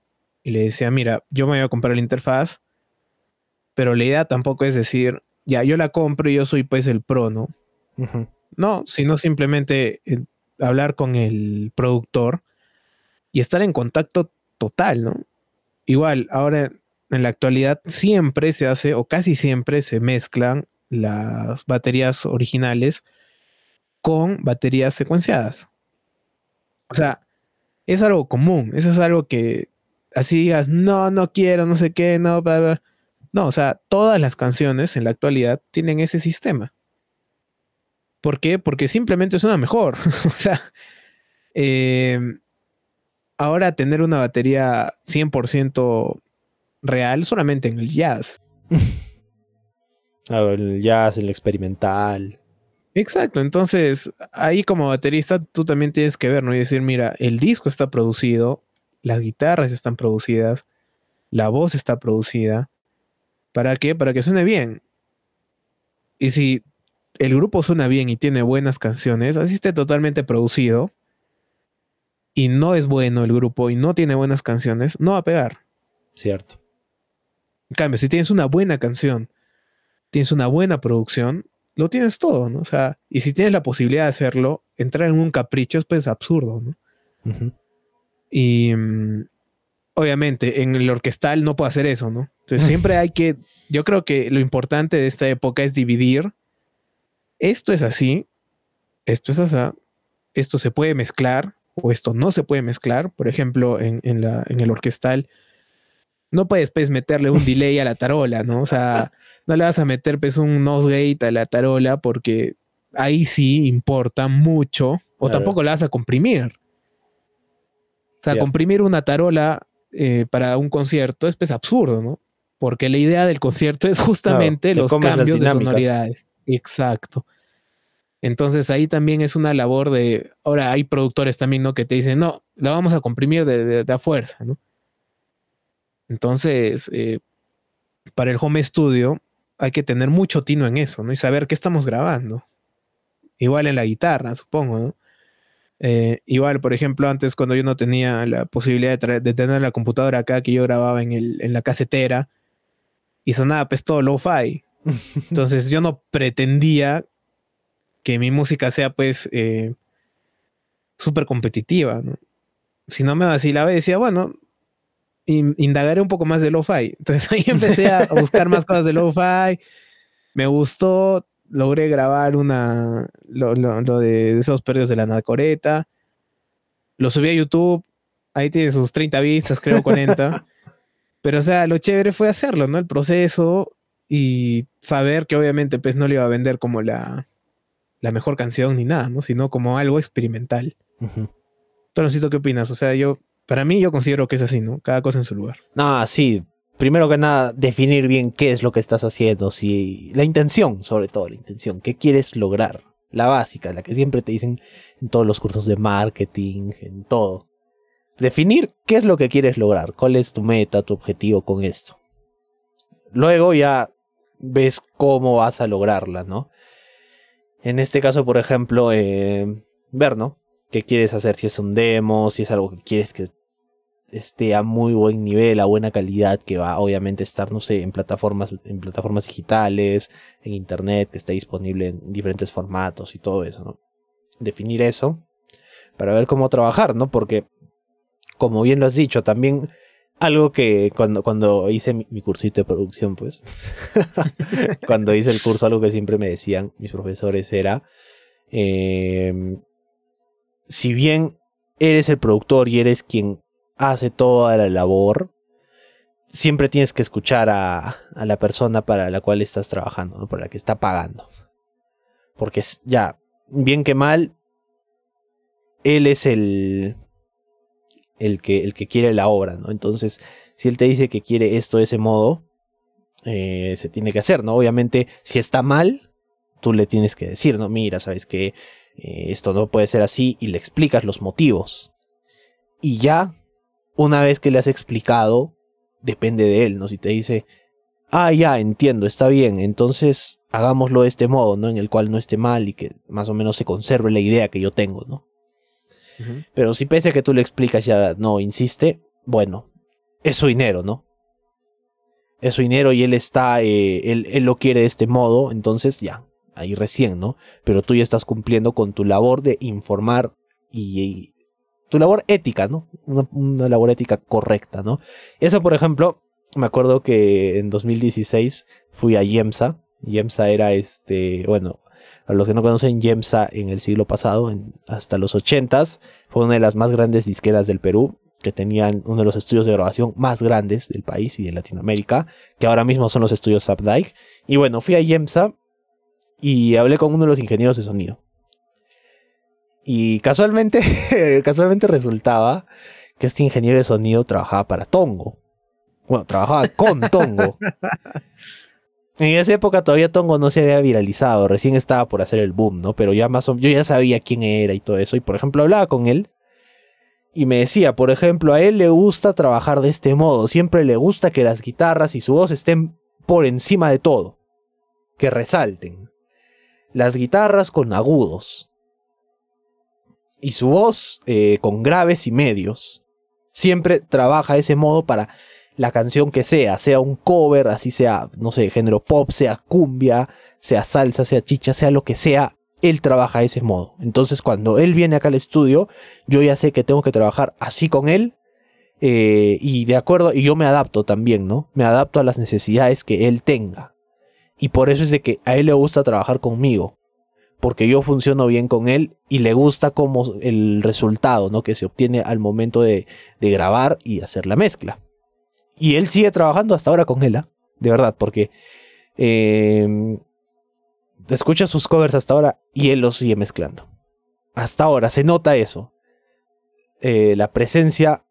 y le decía, mira, yo me voy a comprar la interfaz, pero la idea tampoco es decir, ya, yo la compro y yo soy pues el pro, ¿no? No, sino simplemente eh, hablar con el productor y estar en contacto total, ¿no? Igual, ahora en la actualidad siempre se hace, o casi siempre se mezclan las baterías originales con baterías secuenciadas. O sea, es algo común, eso es algo que así digas, no, no quiero, no sé qué, no, no, o sea, todas las canciones en la actualidad tienen ese sistema. ¿Por qué? Porque simplemente suena mejor. o sea, eh, ahora tener una batería 100% real solamente en el jazz. Claro, el jazz, el experimental. Exacto, entonces ahí como baterista tú también tienes que ver, ¿no? Y decir, mira, el disco está producido, las guitarras están producidas, la voz está producida. ¿Para qué? Para que suene bien. Y si el grupo suena bien y tiene buenas canciones, así esté totalmente producido, y no es bueno el grupo y no tiene buenas canciones, no va a pegar. Cierto. En cambio, si tienes una buena canción, tienes una buena producción, lo tienes todo, ¿no? O sea, y si tienes la posibilidad de hacerlo, entrar en un capricho es pues absurdo, ¿no? Y mm, obviamente en el orquestal no puedo hacer eso, ¿no? Entonces siempre hay que, yo creo que lo importante de esta época es dividir, esto es así, esto es así, esto se puede mezclar o esto no se puede mezclar, por ejemplo, en, la, en el orquestal no puedes pues meterle un delay a la tarola, ¿no? O sea, no le vas a meter pues un nose gate a la tarola porque ahí sí importa mucho o tampoco la vas a comprimir. O sea, comprimir una tarola eh, para un concierto es pues absurdo, ¿no? Porque la idea del concierto es justamente los cambios de sonoridades. Exacto. Entonces ahí también es una labor de. Ahora hay productores también, ¿no? Que te dicen, no, la vamos a comprimir de, de a fuerza, ¿no? Entonces, eh, para el home studio hay que tener mucho tino en eso, ¿no? Y saber qué estamos grabando. Igual en la guitarra, supongo, ¿no? Eh, igual, por ejemplo, antes cuando yo no tenía la posibilidad de, tener la computadora acá, que yo grababa en, el, en la casetera, y sonaba pues todo lo-fi. Entonces yo no pretendía que mi música sea pues eh, súper competitiva, ¿no? Si no me vacilaba y decía, bueno, indagaré un poco más de lo-fi. Entonces ahí empecé a buscar más cosas de lo-fi. Me gustó, logré grabar una, lo, de esos perdidos de la anacoreta. Lo subí a YouTube. Ahí tiene sus 30 vistas, creo, 40. Pero, o sea, lo chévere fue hacerlo, ¿no? El proceso y saber que obviamente pues no le iba a vender como la, la mejor canción ni nada, ¿no? Sino como algo experimental. Uh ¿qué opinas? O sea, yo, para mí yo considero que es así, ¿no? Cada cosa en su lugar. Ah, sí. Primero que nada, definir bien qué es lo que estás haciendo, si la intención, sobre todo la intención, qué quieres lograr, la básica, la que siempre te dicen en todos los cursos de marketing, en todo. Definir qué es lo que quieres lograr, cuál es tu meta, tu objetivo con esto. Luego ya ves cómo vas a lograrla, ¿no? En este caso, por ejemplo, eh, ver, ¿no? ¿Qué quieres hacer? Si es un demo, si es algo que quieres que esté a muy buen nivel, a buena calidad, que va obviamente estar, no sé, en plataformas, en plataformas digitales, en internet, que esté disponible en diferentes formatos y todo eso, ¿no? Definir eso para ver cómo trabajar, ¿no? Porque, como bien lo has dicho, también algo que cuando, cuando hice mi, cursito de producción, pues, cuando hice el curso, algo que siempre me decían mis profesores era, em, si bien eres el productor y eres quien hace toda la labor, siempre tienes que escuchar a, a la persona para la cual estás trabajando, ¿no? para la que está pagando. Porque ya, bien que mal, él es el, el que, el que quiere la obra, ¿no? Entonces, si él te dice que quiere esto de ese modo, eh, se tiene que hacer, ¿no? Obviamente, si está mal, tú le tienes que decir, ¿no? Mira, sabes que eh, esto no puede ser así y le explicas los motivos. Y ya, una vez que le has explicado, depende de él, ¿no? Si te dice, ah, ya, entiendo, está bien, entonces hagámoslo de este modo, ¿no? En el cual no esté mal y que más o menos se conserve la idea que yo tengo, ¿no? Pero si pese a que tú le explicas ya no insiste, bueno, es su dinero, ¿no? Es su dinero y él está, eh, él, lo quiere de este modo, entonces ya, ahí recién, ¿no? Pero tú ya estás cumpliendo con tu labor de informar y, tu labor ética, ¿no? Una, labor ética correcta, ¿no? Eso, por ejemplo, me acuerdo que en 2016 fui a Yemsa. Yemsa era este, bueno, a los que no conocen, Yemsa en el siglo pasado, hasta los 80s, fue una de las más grandes disqueras del Perú, que tenían uno de los estudios de grabación más grandes del país y de Latinoamérica, que ahora mismo son los estudios Updike. Y bueno, fui a Yemsa y hablé con uno de los ingenieros de sonido. Y casualmente, casualmente resultaba que este ingeniero de sonido trabajaba para Tongo. Bueno, trabajaba con Tongo. En esa época todavía Tongo no se había viralizado, recién estaba por hacer el boom, ¿no? Pero ya más o yo ya sabía quién era y todo eso. Y por ejemplo, hablaba con él y me decía, por ejemplo, a él le gusta trabajar de este modo. Siempre le gusta que las guitarras y su voz estén por encima de todo. Que resalten. Las guitarras con agudos. Y su voz eh, con graves y medios. Siempre trabaja ese modo para la canción que sea, sea un cover, así sea, no sé, género pop, sea cumbia, sea salsa, sea chicha, sea lo que sea, él trabaja de ese modo. Entonces cuando él viene acá al estudio, yo ya sé que tengo que trabajar así con él eh, y de acuerdo, y yo me adapto también, ¿no? Me adapto a las necesidades que él tenga. Y por eso es de que a él le gusta trabajar conmigo. Porque yo funciono bien con él y le gusta como el resultado, ¿no? Que se obtiene al momento de, de grabar y hacer la mezcla. Y él sigue trabajando hasta ahora con ella, de verdad, porque eh, escucha sus covers hasta ahora y él los sigue mezclando. Hasta ahora se nota eso. Eh, la presencia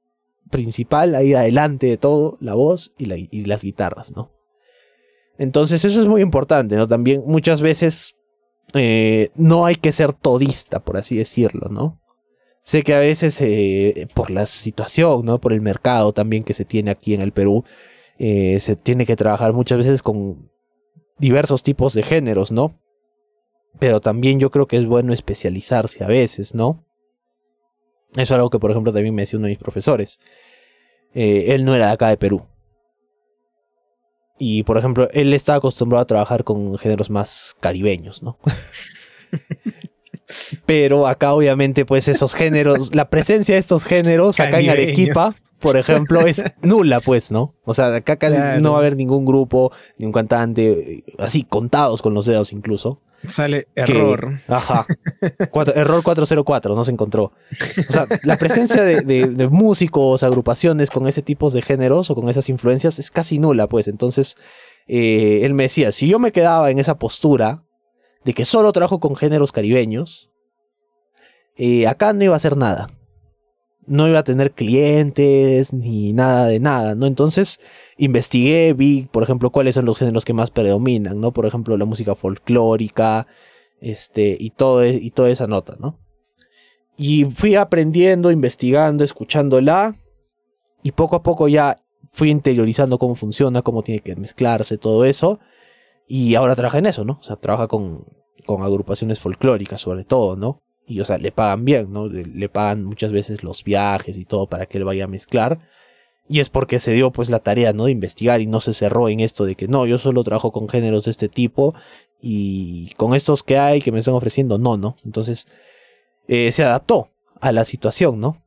principal ahí adelante de todo, la voz y, las guitarras, ¿no? Entonces eso es muy importante, ¿no? También muchas veces eh, no hay que ser todista, por así decirlo, ¿no? Sé que a veces eh, por la situación, ¿no? Por el mercado también que se tiene aquí en el Perú, eh, se tiene que trabajar muchas veces con diversos tipos de géneros, ¿no? Pero también yo creo que es bueno especializarse a veces, ¿no? Eso es algo que, por ejemplo, también me decía uno de mis profesores. Él no era de acá de Perú. Y, por ejemplo, él estaba acostumbrado a trabajar con géneros más caribeños, ¿no? Pero acá, obviamente, pues esos géneros, la presencia de estos géneros acá en Arequipa, por ejemplo, es nula, pues, ¿no? O sea, acá casi no va a haber ningún grupo, ni un cantante, así, contados con los dedos incluso. Sale error. ajá. error 404, no se encontró. O sea, la presencia de, músicos, agrupaciones con ese tipo de géneros o con esas influencias es casi nula, pues. Entonces, eh, él me decía, si yo me quedaba en esa postura de que solo trabajo con géneros caribeños, eh, acá no iba a hacer nada. No iba a tener clientes ni nada de nada, ¿no? Entonces investigué, vi, por ejemplo, cuáles son los géneros que más predominan, ¿no? Por ejemplo, la música folclórica, este, y, todo, e, y toda esa nota, ¿no? Y fui aprendiendo, investigando, escuchándola, y poco a poco ya fui interiorizando cómo funciona, cómo tiene que mezclarse, todo eso. Y ahora trabaja en eso, ¿no? O sea, trabaja con, con agrupaciones folclóricas sobre todo, ¿no? Y o sea, le pagan bien, ¿no? Le, pagan muchas veces los viajes y todo para que él vaya a mezclar. Y es porque se dio pues la tarea, ¿no? De investigar y no se cerró en esto de que no, yo solo trabajo con géneros de este tipo y con estos que hay que me están ofreciendo, no, ¿no? Entonces eh, se adaptó a la situación, ¿no?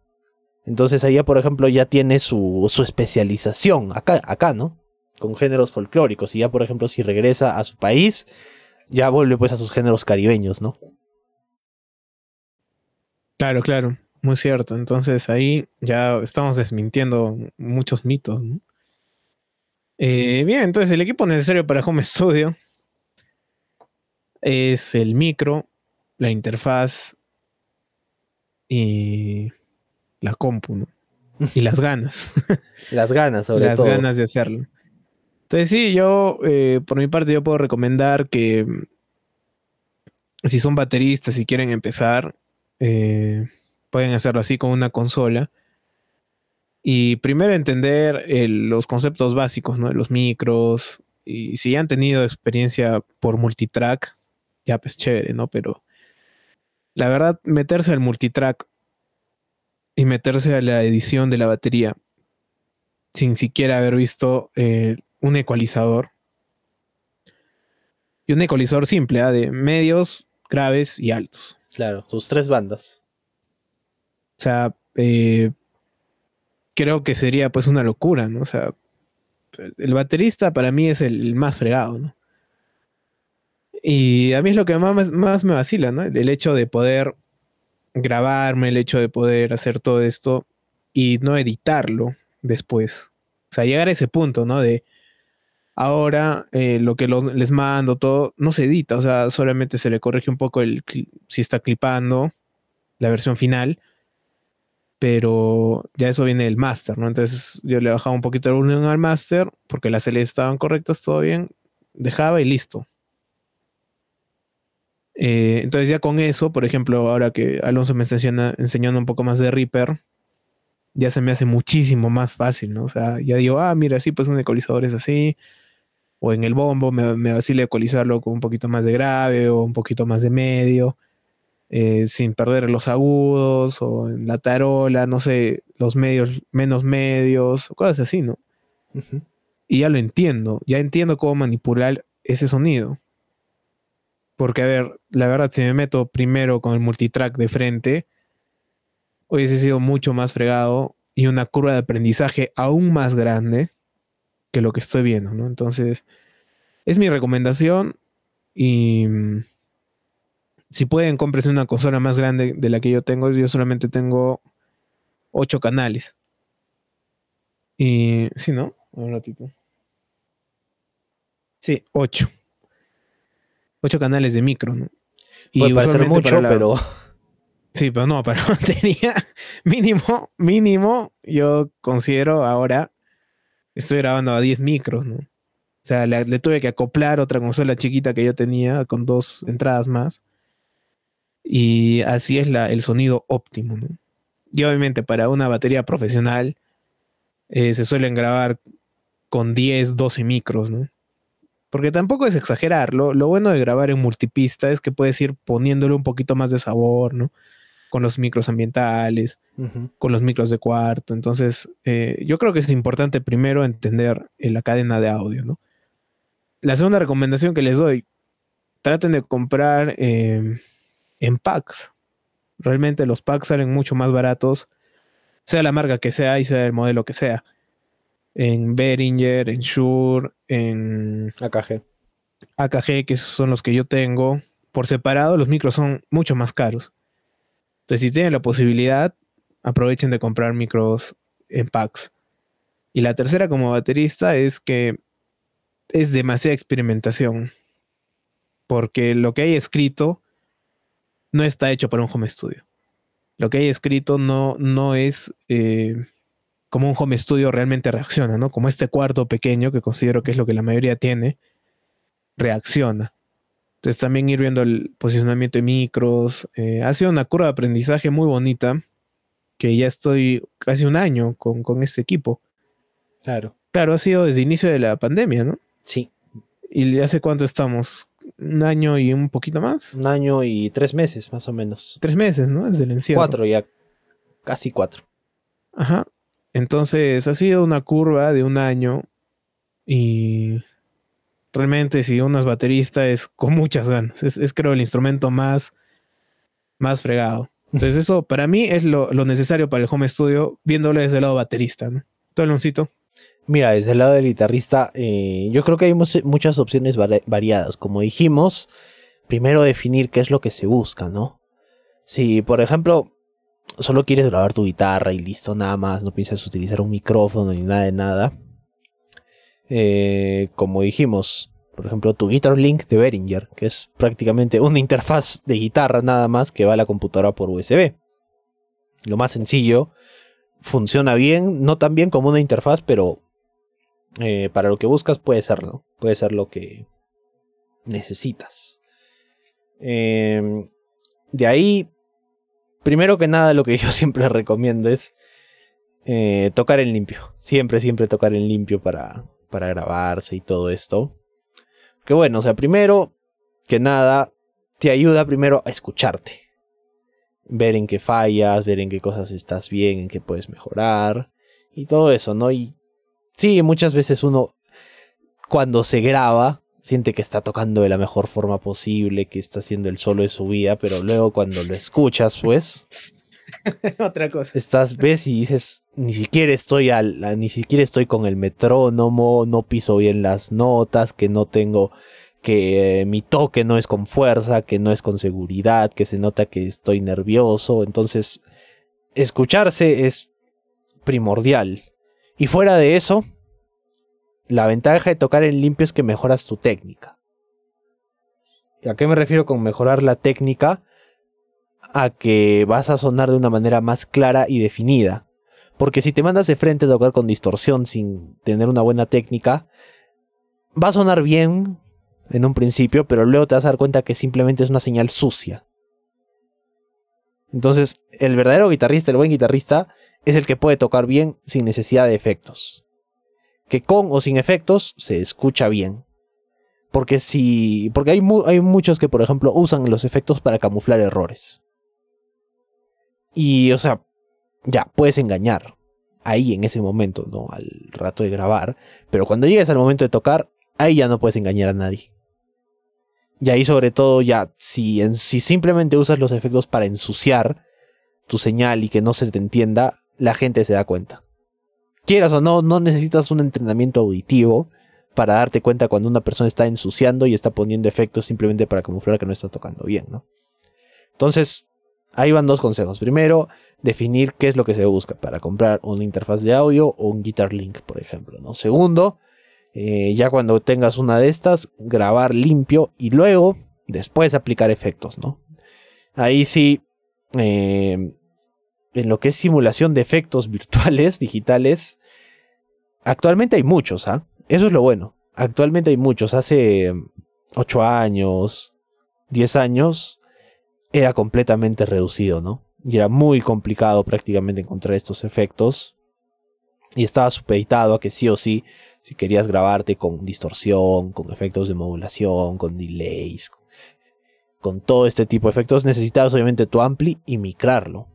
Entonces allá, por ejemplo, ya tiene su, su especialización acá, acá, ¿no? Con géneros folclóricos y ya, por ejemplo, si regresa a su país, ya vuelve pues a sus géneros caribeños, ¿no? Claro, claro, muy cierto. Entonces ahí ya estamos desmintiendo muchos mitos. Eh, bien, entonces el equipo necesario para Home Studio es el micro, la interfaz y la compu, ¿no? Y las ganas. las ganas, sobre todo. Las ganas de hacerlo. Entonces sí, yo, eh, por mi parte, yo puedo recomendar que si son bateristas y quieren empezar, eh, pueden hacerlo así con una consola. Y primero entender los conceptos básicos, ¿no? Los micros. Y si ya han tenido experiencia por multitrack, ya pues chévere, ¿no? Pero la verdad, meterse al multitrack y meterse a la edición de la batería sin siquiera haber visto eh, un ecualizador. Y un ecualizador simple, ¿ah? de medios, graves y altos. Claro, sus tres bandas. O sea, eh, creo que sería pues una locura, ¿no? O sea, el baterista para mí es el más fregado, ¿no? Y a mí es lo que más, más me vacila, ¿no? El hecho de poder grabarme, el hecho de poder hacer todo esto y no editarlo después. O sea, llegar a ese punto, ¿no? De Ahora eh, lo que les mando, todo, no se edita, o sea, solamente se le corrige un poco el si está clipando la versión final, pero ya eso viene del master, ¿no? Entonces yo le bajaba un poquito el volumen al master porque las L estaban correctas, todo bien, dejaba y listo. Eh, entonces ya con eso, por ejemplo, ahora que Alonso me está enseñando un poco más de Reaper, ya se me hace muchísimo más fácil, ¿no? O sea, ya digo, ah, mira, sí, pues un ecualizador es así, o en el bombo me, me vacila ecualizarlo con un poquito más de grave o un poquito más de medio, eh, sin perder los agudos, o en la tarola, no sé, los medios menos medios, cosas así, ¿no? Y ya lo entiendo, ya entiendo cómo manipular ese sonido. Porque, a ver, la verdad, si me meto primero con el multitrack de frente, hubiese sido mucho más fregado y una curva de aprendizaje aún más grande que lo que estoy viendo, ¿no? Entonces, es mi recomendación y mm, si pueden, cómprense una consola más grande de la que yo tengo. Yo solamente tengo ocho canales. Y, sí, ¿no? Un ratito. Sí, ocho. Ocho canales de micro, ¿no? Y Puede parecer mucho, pero... Sí, pero no, para batería mínimo, mínimo, yo considero ahora estoy grabando a 10 micros, ¿no? O sea, le, tuve que acoplar otra consola chiquita que yo tenía con dos entradas más. Y así es el sonido óptimo, ¿no? Y obviamente para una batería profesional eh, se suelen grabar con 10, 12 micros, ¿no? Porque tampoco es exagerar. Lo, lo, bueno de grabar en multipista es que puedes ir poniéndole un poquito más de sabor, ¿no? Con los micros ambientales, con los micros de cuarto. Entonces, eh, yo creo que es importante primero entender la cadena de audio, ¿no? La segunda recomendación que les doy, traten de comprar em, en packs. Realmente los packs salen mucho más baratos, sea la marca que sea y sea el modelo que sea. En Behringer, en Shure, en AKG. AKG, que son los que yo tengo. Por separado, los micros son mucho más caros. Entonces, si tienen la posibilidad, aprovechen de comprar micros en packs. Y la tercera como baterista es que es demasiada experimentación. Porque lo que hay escrito no está hecho para un home studio. Lo que hay escrito no, no es eh, como un home studio realmente reacciona, ¿no? Como este cuarto pequeño, que considero que es lo que la mayoría tiene, reacciona. Entonces también ir viendo el posicionamiento de micros. Eh, ha sido una curva de aprendizaje muy bonita, que ya estoy casi un año con, con este equipo. Claro. Claro, ha sido desde el inicio de la pandemia, ¿no? Sí. ¿Y hace cuánto estamos? ¿Un año y un poquito más? Un año y tres meses, más o menos. Tres meses, ¿no? Desde el encierro. Cuatro ya. Casi cuatro. Ajá. Entonces ha sido una curva de un año y realmente si uno es baterista es con muchas ganas. Es, creo el instrumento más, más fregado. Entonces eso para mí es lo, necesario para el home studio viéndolo desde el lado baterista. ¿no? ¿Tú, Aloncito? Mira, desde el lado del guitarrista, eh, yo creo que hay muchas opciones variadas. Como dijimos, primero definir qué es lo que se busca, ¿no? Si, por ejemplo, solo quieres grabar tu guitarra y listo, nada más, no piensas utilizar un micrófono ni nada de nada. Eh, como dijimos, por ejemplo, tu Guitar Link de Behringer, que es prácticamente una interfaz de guitarra nada más que va a la computadora por USB. Lo más sencillo, funciona bien, no tan bien como una interfaz, pero eh, para lo que buscas puede serlo. Puede ser lo que necesitas. Em, de ahí, primero que nada, lo que yo siempre recomiendo es eh, tocar en limpio. Siempre, siempre tocar en limpio para, para grabarse y todo esto. Que bueno, o sea, primero que nada, te ayuda primero a escucharte. Ver en qué fallas, ver en qué cosas estás bien, en qué puedes mejorar. Y todo eso, ¿no? Y Sí, muchas veces uno cuando se graba siente que está tocando de la mejor forma posible, que está haciendo el solo de su vida, pero luego cuando lo escuchas, pues otra cosa. Estás ves y dices, ni siquiera estoy al ni siquiera estoy con el metrónomo, no piso bien las notas, que no tengo que mi toque no es con fuerza, que no es con seguridad, que se nota que estoy nervioso, entonces escucharse es primordial. Y fuera de eso, la ventaja de tocar en limpio es que mejoras tu técnica. ¿Y a qué me refiero con mejorar la técnica? A que vas a sonar de una manera más clara y definida. Porque si te mandas de frente a tocar con distorsión sin tener una buena técnica, va a sonar bien en un principio, pero luego te vas a dar cuenta que simplemente es una señal sucia. Entonces, el verdadero guitarrista, el buen guitarrista, es el que puede tocar bien sin necesidad de efectos. Que con o sin efectos se escucha bien. Porque si. Porque hay, hay muchos que, por ejemplo, usan los efectos para camuflar errores. Y, o sea, ya, puedes engañar. Ahí en ese momento, ¿no? Al rato de grabar. Pero cuando llegues al momento de tocar, ahí ya no puedes engañar a nadie. Y ahí sobre todo ya, si, si simplemente usas los efectos para ensuciar tu señal y que no se te entienda, la gente se da cuenta. Quieras o no, no necesitas un entrenamiento auditivo para darte cuenta cuando una persona está ensuciando y está poniendo efectos simplemente para camuflar que no está tocando bien, ¿no? Entonces, ahí van dos consejos. Primero, definir qué es lo que se busca para comprar una interfaz de audio o un Guitar Link, por ejemplo, ¿no? Segundo, eh, ya cuando tengas una de estas, grabar limpio y luego, después aplicar efectos, ¿no? Ahí sí, eh, en lo que es simulación de efectos virtuales, digitales, actualmente hay muchos, ¿ah? Eso es lo bueno. Actualmente hay muchos. Hace 8 años, 10 años, era completamente reducido, ¿no? Y era muy complicado prácticamente encontrar estos efectos. Y estaba supeditado a que sí o sí, si querías grabarte con distorsión, con efectos de modulación, con delays, con todo este tipo de efectos, necesitabas obviamente tu ampli y micrarlo.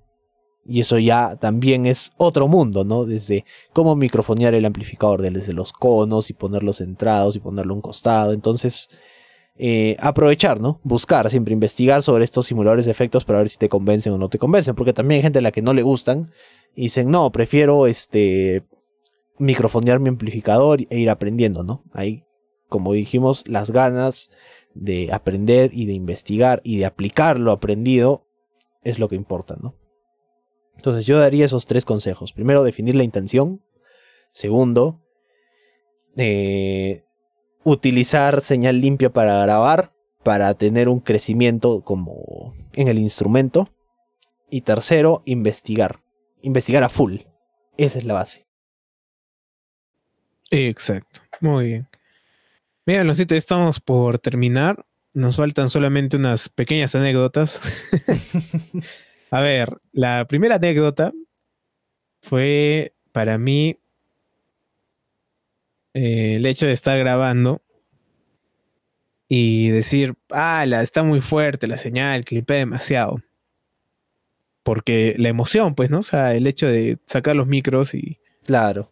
Y eso ya también es otro mundo, ¿no? Desde cómo microfonear el amplificador, desde los conos y ponerlos centrados y ponerlo a un costado. Entonces, eh, aprovechar, ¿no? Buscar, siempre investigar sobre estos simuladores de efectos para ver si te convencen o no te convencen. Porque también hay gente a la que no le gustan y dicen, no, prefiero este microfonear mi amplificador e ir aprendiendo, ¿no? Ahí, como dijimos, las ganas de aprender y de investigar y de aplicar lo aprendido es lo que importa, ¿no? Entonces yo daría esos tres consejos. Primero, definir la intención. Segundo, eh, utilizar señal limpia para grabar, para tener un crecimiento como en el instrumento. Y tercero, investigar. Investigar a full. Esa es la base. Exacto. Muy bien. Mira, Losito, estamos por terminar. Nos faltan solamente unas pequeñas anécdotas. A ver, la primera anécdota fue para mí eh, el hecho de estar grabando y decir, ah, está muy fuerte la señal, clipé demasiado. Porque la emoción, pues, ¿no? O sea, el hecho de sacar los micros y. Claro.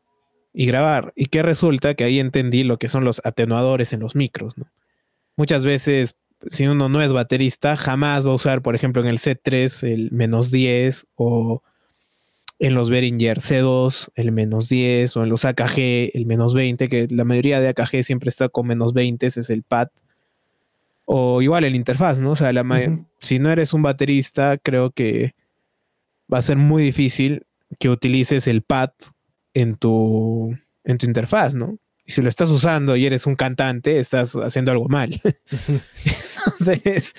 Y grabar. Y que resulta que ahí entendí lo que son los atenuadores en los micros, ¿no? Muchas veces si uno no es baterista, jamás va a usar, por ejemplo, en el C3 el menos 10 o en los Behringer C2 el menos 10 o en los AKG el menos 20, que la mayoría de AKG siempre está con menos 20, ese es el pad. O igual el interfaz, ¿no? O sea, si no eres un baterista, creo que va a ser muy difícil que utilices el pad en tu, en tu interfaz, ¿no? Y si lo estás usando y eres un cantante, estás haciendo algo mal. Entonces,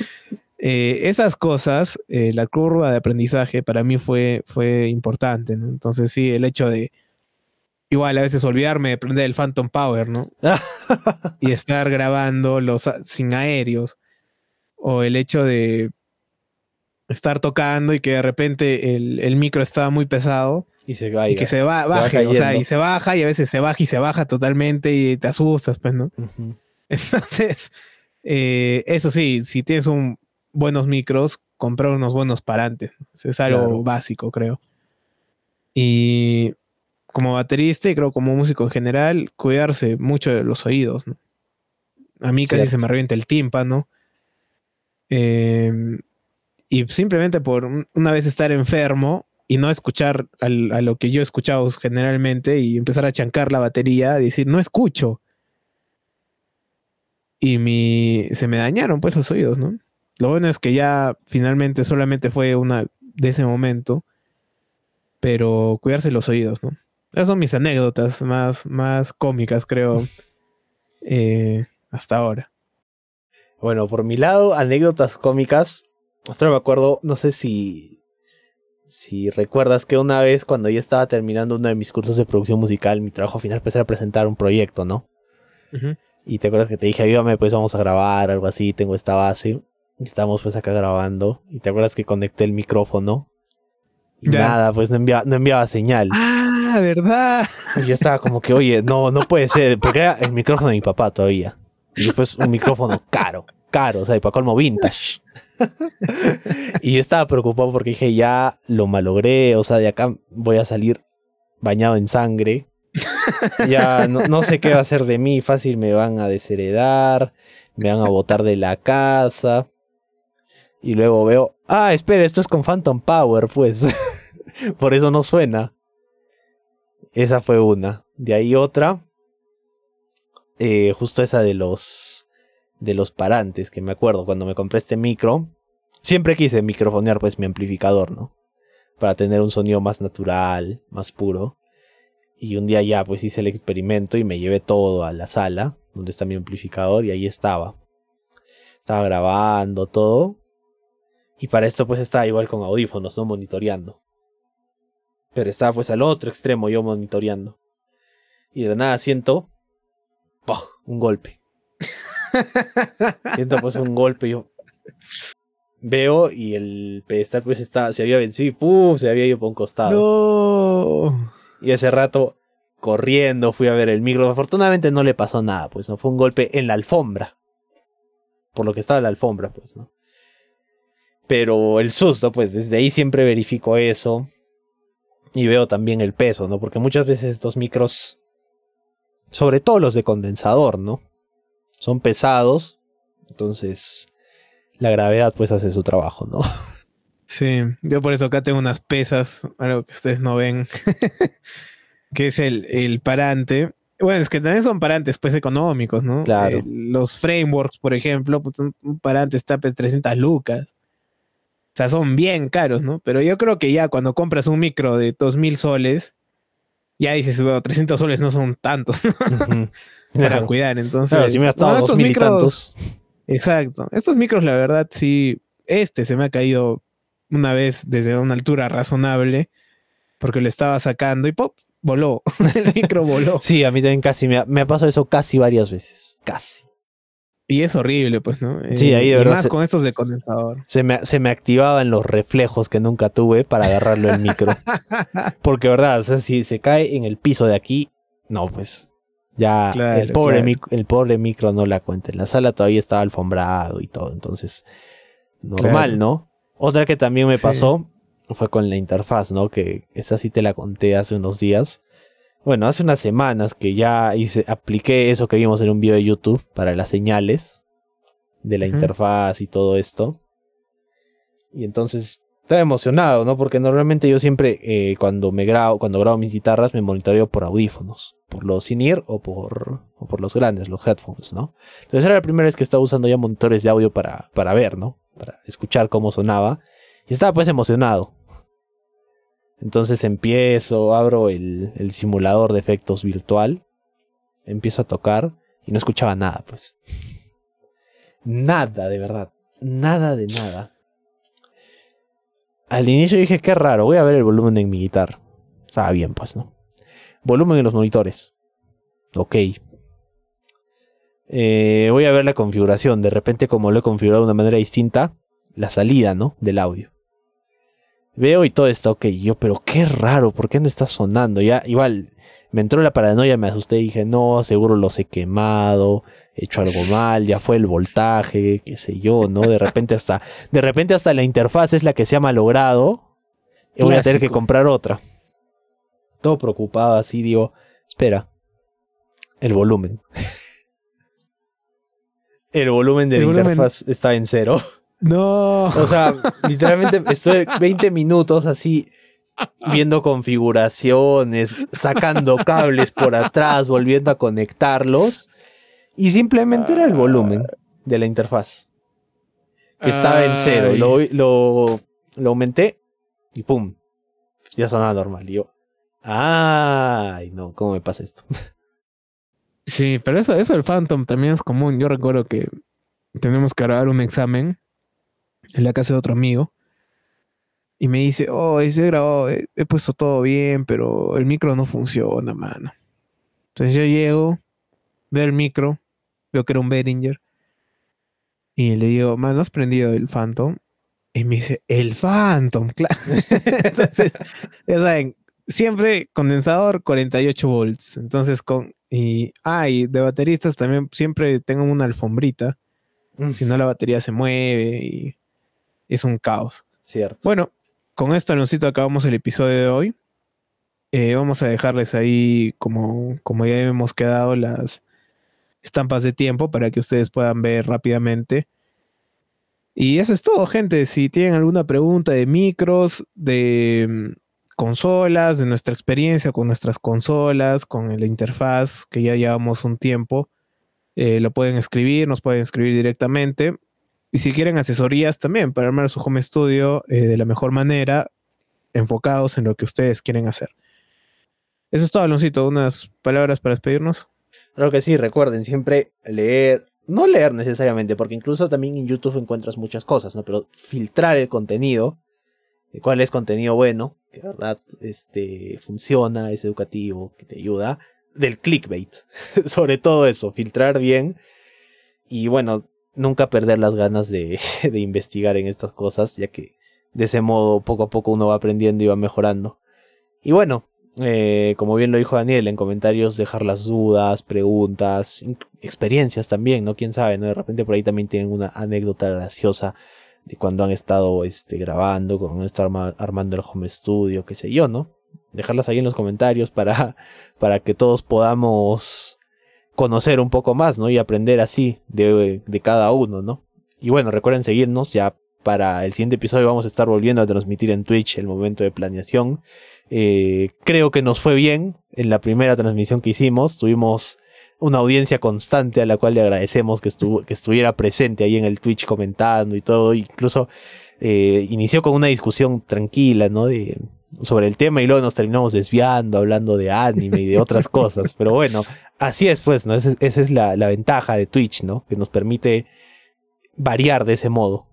eh, esas cosas, eh, la curva de aprendizaje para mí fue, fue importante, ¿no? Entonces, sí, el hecho de igual a veces olvidarme de prender el Phantom Power, ¿no? y estar grabando los sin aéreos. O el hecho de estar tocando y que de repente el, el micro estaba muy pesado y se Y que se, va, baje, o sea, y se baja y a veces se baja y se baja totalmente y te asustas, pues, ¿no? Entonces, eh, eso sí, si tienes un, buenos micros, comprar unos buenos parantes. es algo básico, creo. Y como baterista y creo como músico en general, cuidarse mucho de los oídos, ¿no? A mí casi se me revienta el tímpano. Eh, y simplemente por una vez estar enfermo, y no escuchar a lo que yo he escuchado generalmente y empezar a chancar la batería, decir, no escucho. Y mi, se me dañaron pues los oídos, ¿no? Lo bueno es que ya finalmente solamente fue una de ese momento, pero cuidarse los oídos, ¿no? Esas son mis anécdotas más, más cómicas, creo, eh, hasta ahora. Bueno, por mi lado, anécdotas cómicas. Hasta me acuerdo, no sé si si recuerdas que una vez cuando yo estaba terminando uno de mis cursos de producción musical, mi trabajo final pues era presentar un proyecto, ¿no? Y te acuerdas que te dije, ayúdame, pues vamos a grabar, algo así, tengo esta base. Estamos pues acá grabando. Y te acuerdas que conecté el micrófono. Y nada, pues no enviaba, no enviaba señal. Ah, ¿verdad? Y yo estaba como que, oye, no, no puede ser, porque era el micrófono de mi papá todavía. Y después un micrófono caro, caro, o sea, y para colmo vintage. y yo estaba preocupado porque dije, ya lo malogré, o sea, de acá voy a salir bañado en sangre. ya no, sé qué va a hacer de mí, fácil me van a desheredar, me van a botar de la casa. Y luego veo, ah, espera, esto es con Phantom Power, pues. Por eso no suena. Esa fue una. De ahí otra. Eh, justo esa de los de los parantes, que me acuerdo cuando me compré este micro, siempre quise microfonear pues mi amplificador, ¿no? Para tener un sonido más natural, más puro. Y un día ya pues hice el experimento y me llevé todo a la sala, donde está mi amplificador, y ahí estaba. Estaba grabando todo. Y para esto pues estaba igual con audífonos, ¿no? Monitoreando. Pero estaba pues al otro extremo yo monitoreando. Y de nada siento... Un golpe. Siento pues un golpe yo veo y el pedestal pues está, se había vencido y ¡pum! se había ido por un costado. Y ese rato corriendo fui a ver el micro. Afortunadamente no le pasó nada, pues no fue un golpe en la alfombra. Por lo que estaba en la alfombra, pues, ¿no? Pero el susto, pues desde ahí siempre verifico eso. Y veo también el peso, ¿no? Porque muchas veces estos micros, sobre todo los de condensador, ¿no? Son pesados. Entonces, la gravedad pues hace su trabajo, ¿no? Sí, yo por eso acá tengo unas pesas, algo que ustedes no ven, que es el, el parante. Bueno, es que también son parantes pues económicos, ¿no? Claro. Eh, los frameworks, por ejemplo, pues, un, un parante está pues 300 lucas. O sea, son bien caros, ¿no? Pero yo creo que ya cuando compras un micro de 2000 soles, ya dices, bueno, 300 soles no son tantos para Claro. cuidar. Entonces, Claro, si me ha estado estos mil y micros- tantos. Exacto. Estos micros, la verdad, sí. Este se me ha caído una vez desde una altura razonable porque lo estaba sacando y ¡pop! Voló. El micro voló. Sí, a mí también casi me ha, me ha pasado eso casi varias veces. Casi. Y es horrible, pues, ¿no? Sí, ahí de y verdad más se- con estos de condensador. Se me, se me activaban los reflejos que nunca tuve para agarrarlo el micro. Porque, verdad, o sea, si se cae en el piso de aquí, no, pues ya Claro, el, pobre claro. mic- el pobre micro no la cuenta. En la sala todavía estaba alfombrado y todo, entonces, normal, Claro. ¿no? Otra que también me Sí. pasó fue con la interfaz, ¿no? Que esa sí te la conté hace unos días. Bueno, hace unas semanas que ya hice, apliqué eso que vimos en un video de YouTube para las señales de la interfaz y todo esto. Y entonces estaba emocionado, ¿no? Porque normalmente yo siempre eh, cuando me grabo, cuando grabo mis guitarras me monitoreo por audífonos, por los in-ear o por, o por los grandes, los headphones, ¿no? Entonces era la primera vez que estaba usando ya monitores de audio para, para ver, ¿no? Para escuchar cómo sonaba. Y estaba pues emocionado. Entonces empiezo, abro el, simulador de efectos virtual, empiezo a tocar y no escuchaba nada, pues. Nada, de verdad. Nada de nada. Al inicio dije, qué raro, voy a ver el volumen en mi guitarra. Estaba bien, pues, ¿no? Volumen en los monitores. Ok. Eh, voy a ver la configuración. De repente, como lo he configurado de una manera distinta, la salida, ¿no? Del audio. Veo y todo está ok. Y yo, pero qué raro, ¿por qué no está sonando? Ya, igual, me entró la paranoia, me asusté y dije, no, seguro los he quemado, he hecho algo mal, ya fue el voltaje, qué sé yo, ¿no? De repente hasta, de repente hasta la interfaz es la que se ha malogrado. Y voy a tener que comprar otra. Todo preocupado así, digo, espera. El volumen. el volumen de El la volumen. interfaz está en cero. No. O sea, literalmente estoy 20 minutos así viendo configuraciones, sacando cables por atrás, volviendo a conectarlos. Y simplemente era el volumen de la interfaz. Que estaba en cero. Lo, lo, lo aumenté y ¡pum! Ya sonaba normal. Y yo, ¡ay! No, ¿cómo me pasa esto? Sí, pero eso, eso del Phantom también es común. Yo recuerdo que tenemos que grabar un examen en la casa de otro amigo. Y me dice, oh, he grabado, he, he puesto todo bien, pero el micro no funciona, mano. Entonces yo llego, veo el micro, veo que era un Behringer. Y le digo, mano, ¿has prendido el Phantom? Y me dice, el Phantom, claro. Entonces, ya saben, siempre condensador 48 volts. Entonces, con. Y, ah, y de bateristas también siempre tengo una alfombrita. Si no, la batería se mueve y es un caos. Cierto. Bueno, con esto, Aloncito, acabamos el episodio de hoy. Eh, vamos a dejarles ahí, como, como ya hemos quedado, las estampas de tiempo para que ustedes puedan ver rápidamente. Y eso es todo, gente. Si tienen alguna pregunta de micros, de mm, consolas, de nuestra experiencia con nuestras consolas, con la interfaz, que ya llevamos un tiempo, eh, lo pueden escribir, nos pueden escribir directamente. Y si quieren asesorías también para armar su home studio eh, de la mejor manera, enfocados en lo que ustedes quieren hacer. Eso es todo, Aloncito. Unas palabras para despedirnos. Claro que sí, recuerden siempre leer, no leer necesariamente, porque incluso también en YouTube encuentras muchas cosas, ¿no? Pero filtrar el contenido, de cuál es contenido bueno, que de verdad este, funciona, es educativo, que te ayuda, del clickbait, sobre todo eso, filtrar bien y bueno, nunca perder las ganas de, de investigar en estas cosas, ya que de ese modo poco a poco uno va aprendiendo y va mejorando. Y bueno, eh, como bien lo dijo Daniel, en comentarios dejar las dudas, preguntas, experiencias también, ¿no? Quién sabe, ¿no? De repente por ahí también tienen una anécdota graciosa de cuando han estado este, grabando, cuando han estado armando el home studio, qué sé yo, ¿no? Dejarlas ahí en los comentarios para, para que todos podamos conocer un poco más, ¿no? Y aprender así de, de cada uno, ¿no? Y bueno, recuerden seguirnos ya para el siguiente episodio vamos a estar volviendo a transmitir en Twitch el momento de planeación. Eh, creo que nos fue bien en la primera transmisión que hicimos. Tuvimos una audiencia constante a la cual le agradecemos que, estuvo, que estuviera presente ahí en el Twitch comentando y todo. Incluso eh, inició con una discusión tranquila, ¿no? De, sobre el tema y luego nos terminamos desviando, hablando de anime y de otras cosas. Pero bueno, así es, pues, ¿no? Esa, es la, ventaja de Twitch, ¿no? Que nos permite variar de ese modo.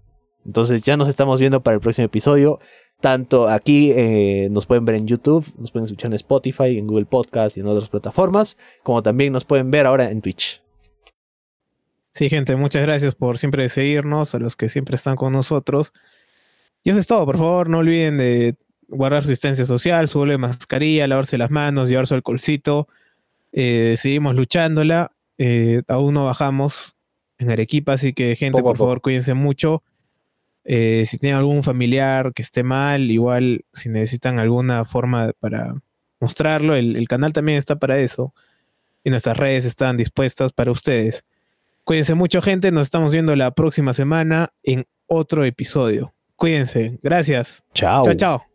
Entonces ya nos estamos viendo para el próximo episodio. Tanto aquí eh, nos pueden ver en YouTube, nos pueden escuchar en Spotify, en Google Podcast y en otras plataformas, como también nos pueden ver ahora en Twitch. Sí, gente, muchas gracias por siempre seguirnos, a los que siempre están con nosotros. Y eso es todo, por favor, no olviden de guardar su distancia social, su doble mascarilla, lavarse las manos, llevar su alcoholcito. Eh, seguimos luchándola, eh, aún no bajamos en Arequipa, así que gente, por favor, cuídense mucho. Eh, si tienen algún familiar que esté mal, igual si necesitan alguna forma para mostrarlo, el, canal también está para eso. Y nuestras redes están dispuestas para ustedes. Cuídense mucho, gente. Nos estamos viendo la próxima semana en otro episodio. Cuídense. Gracias. Chao. Chao, chao.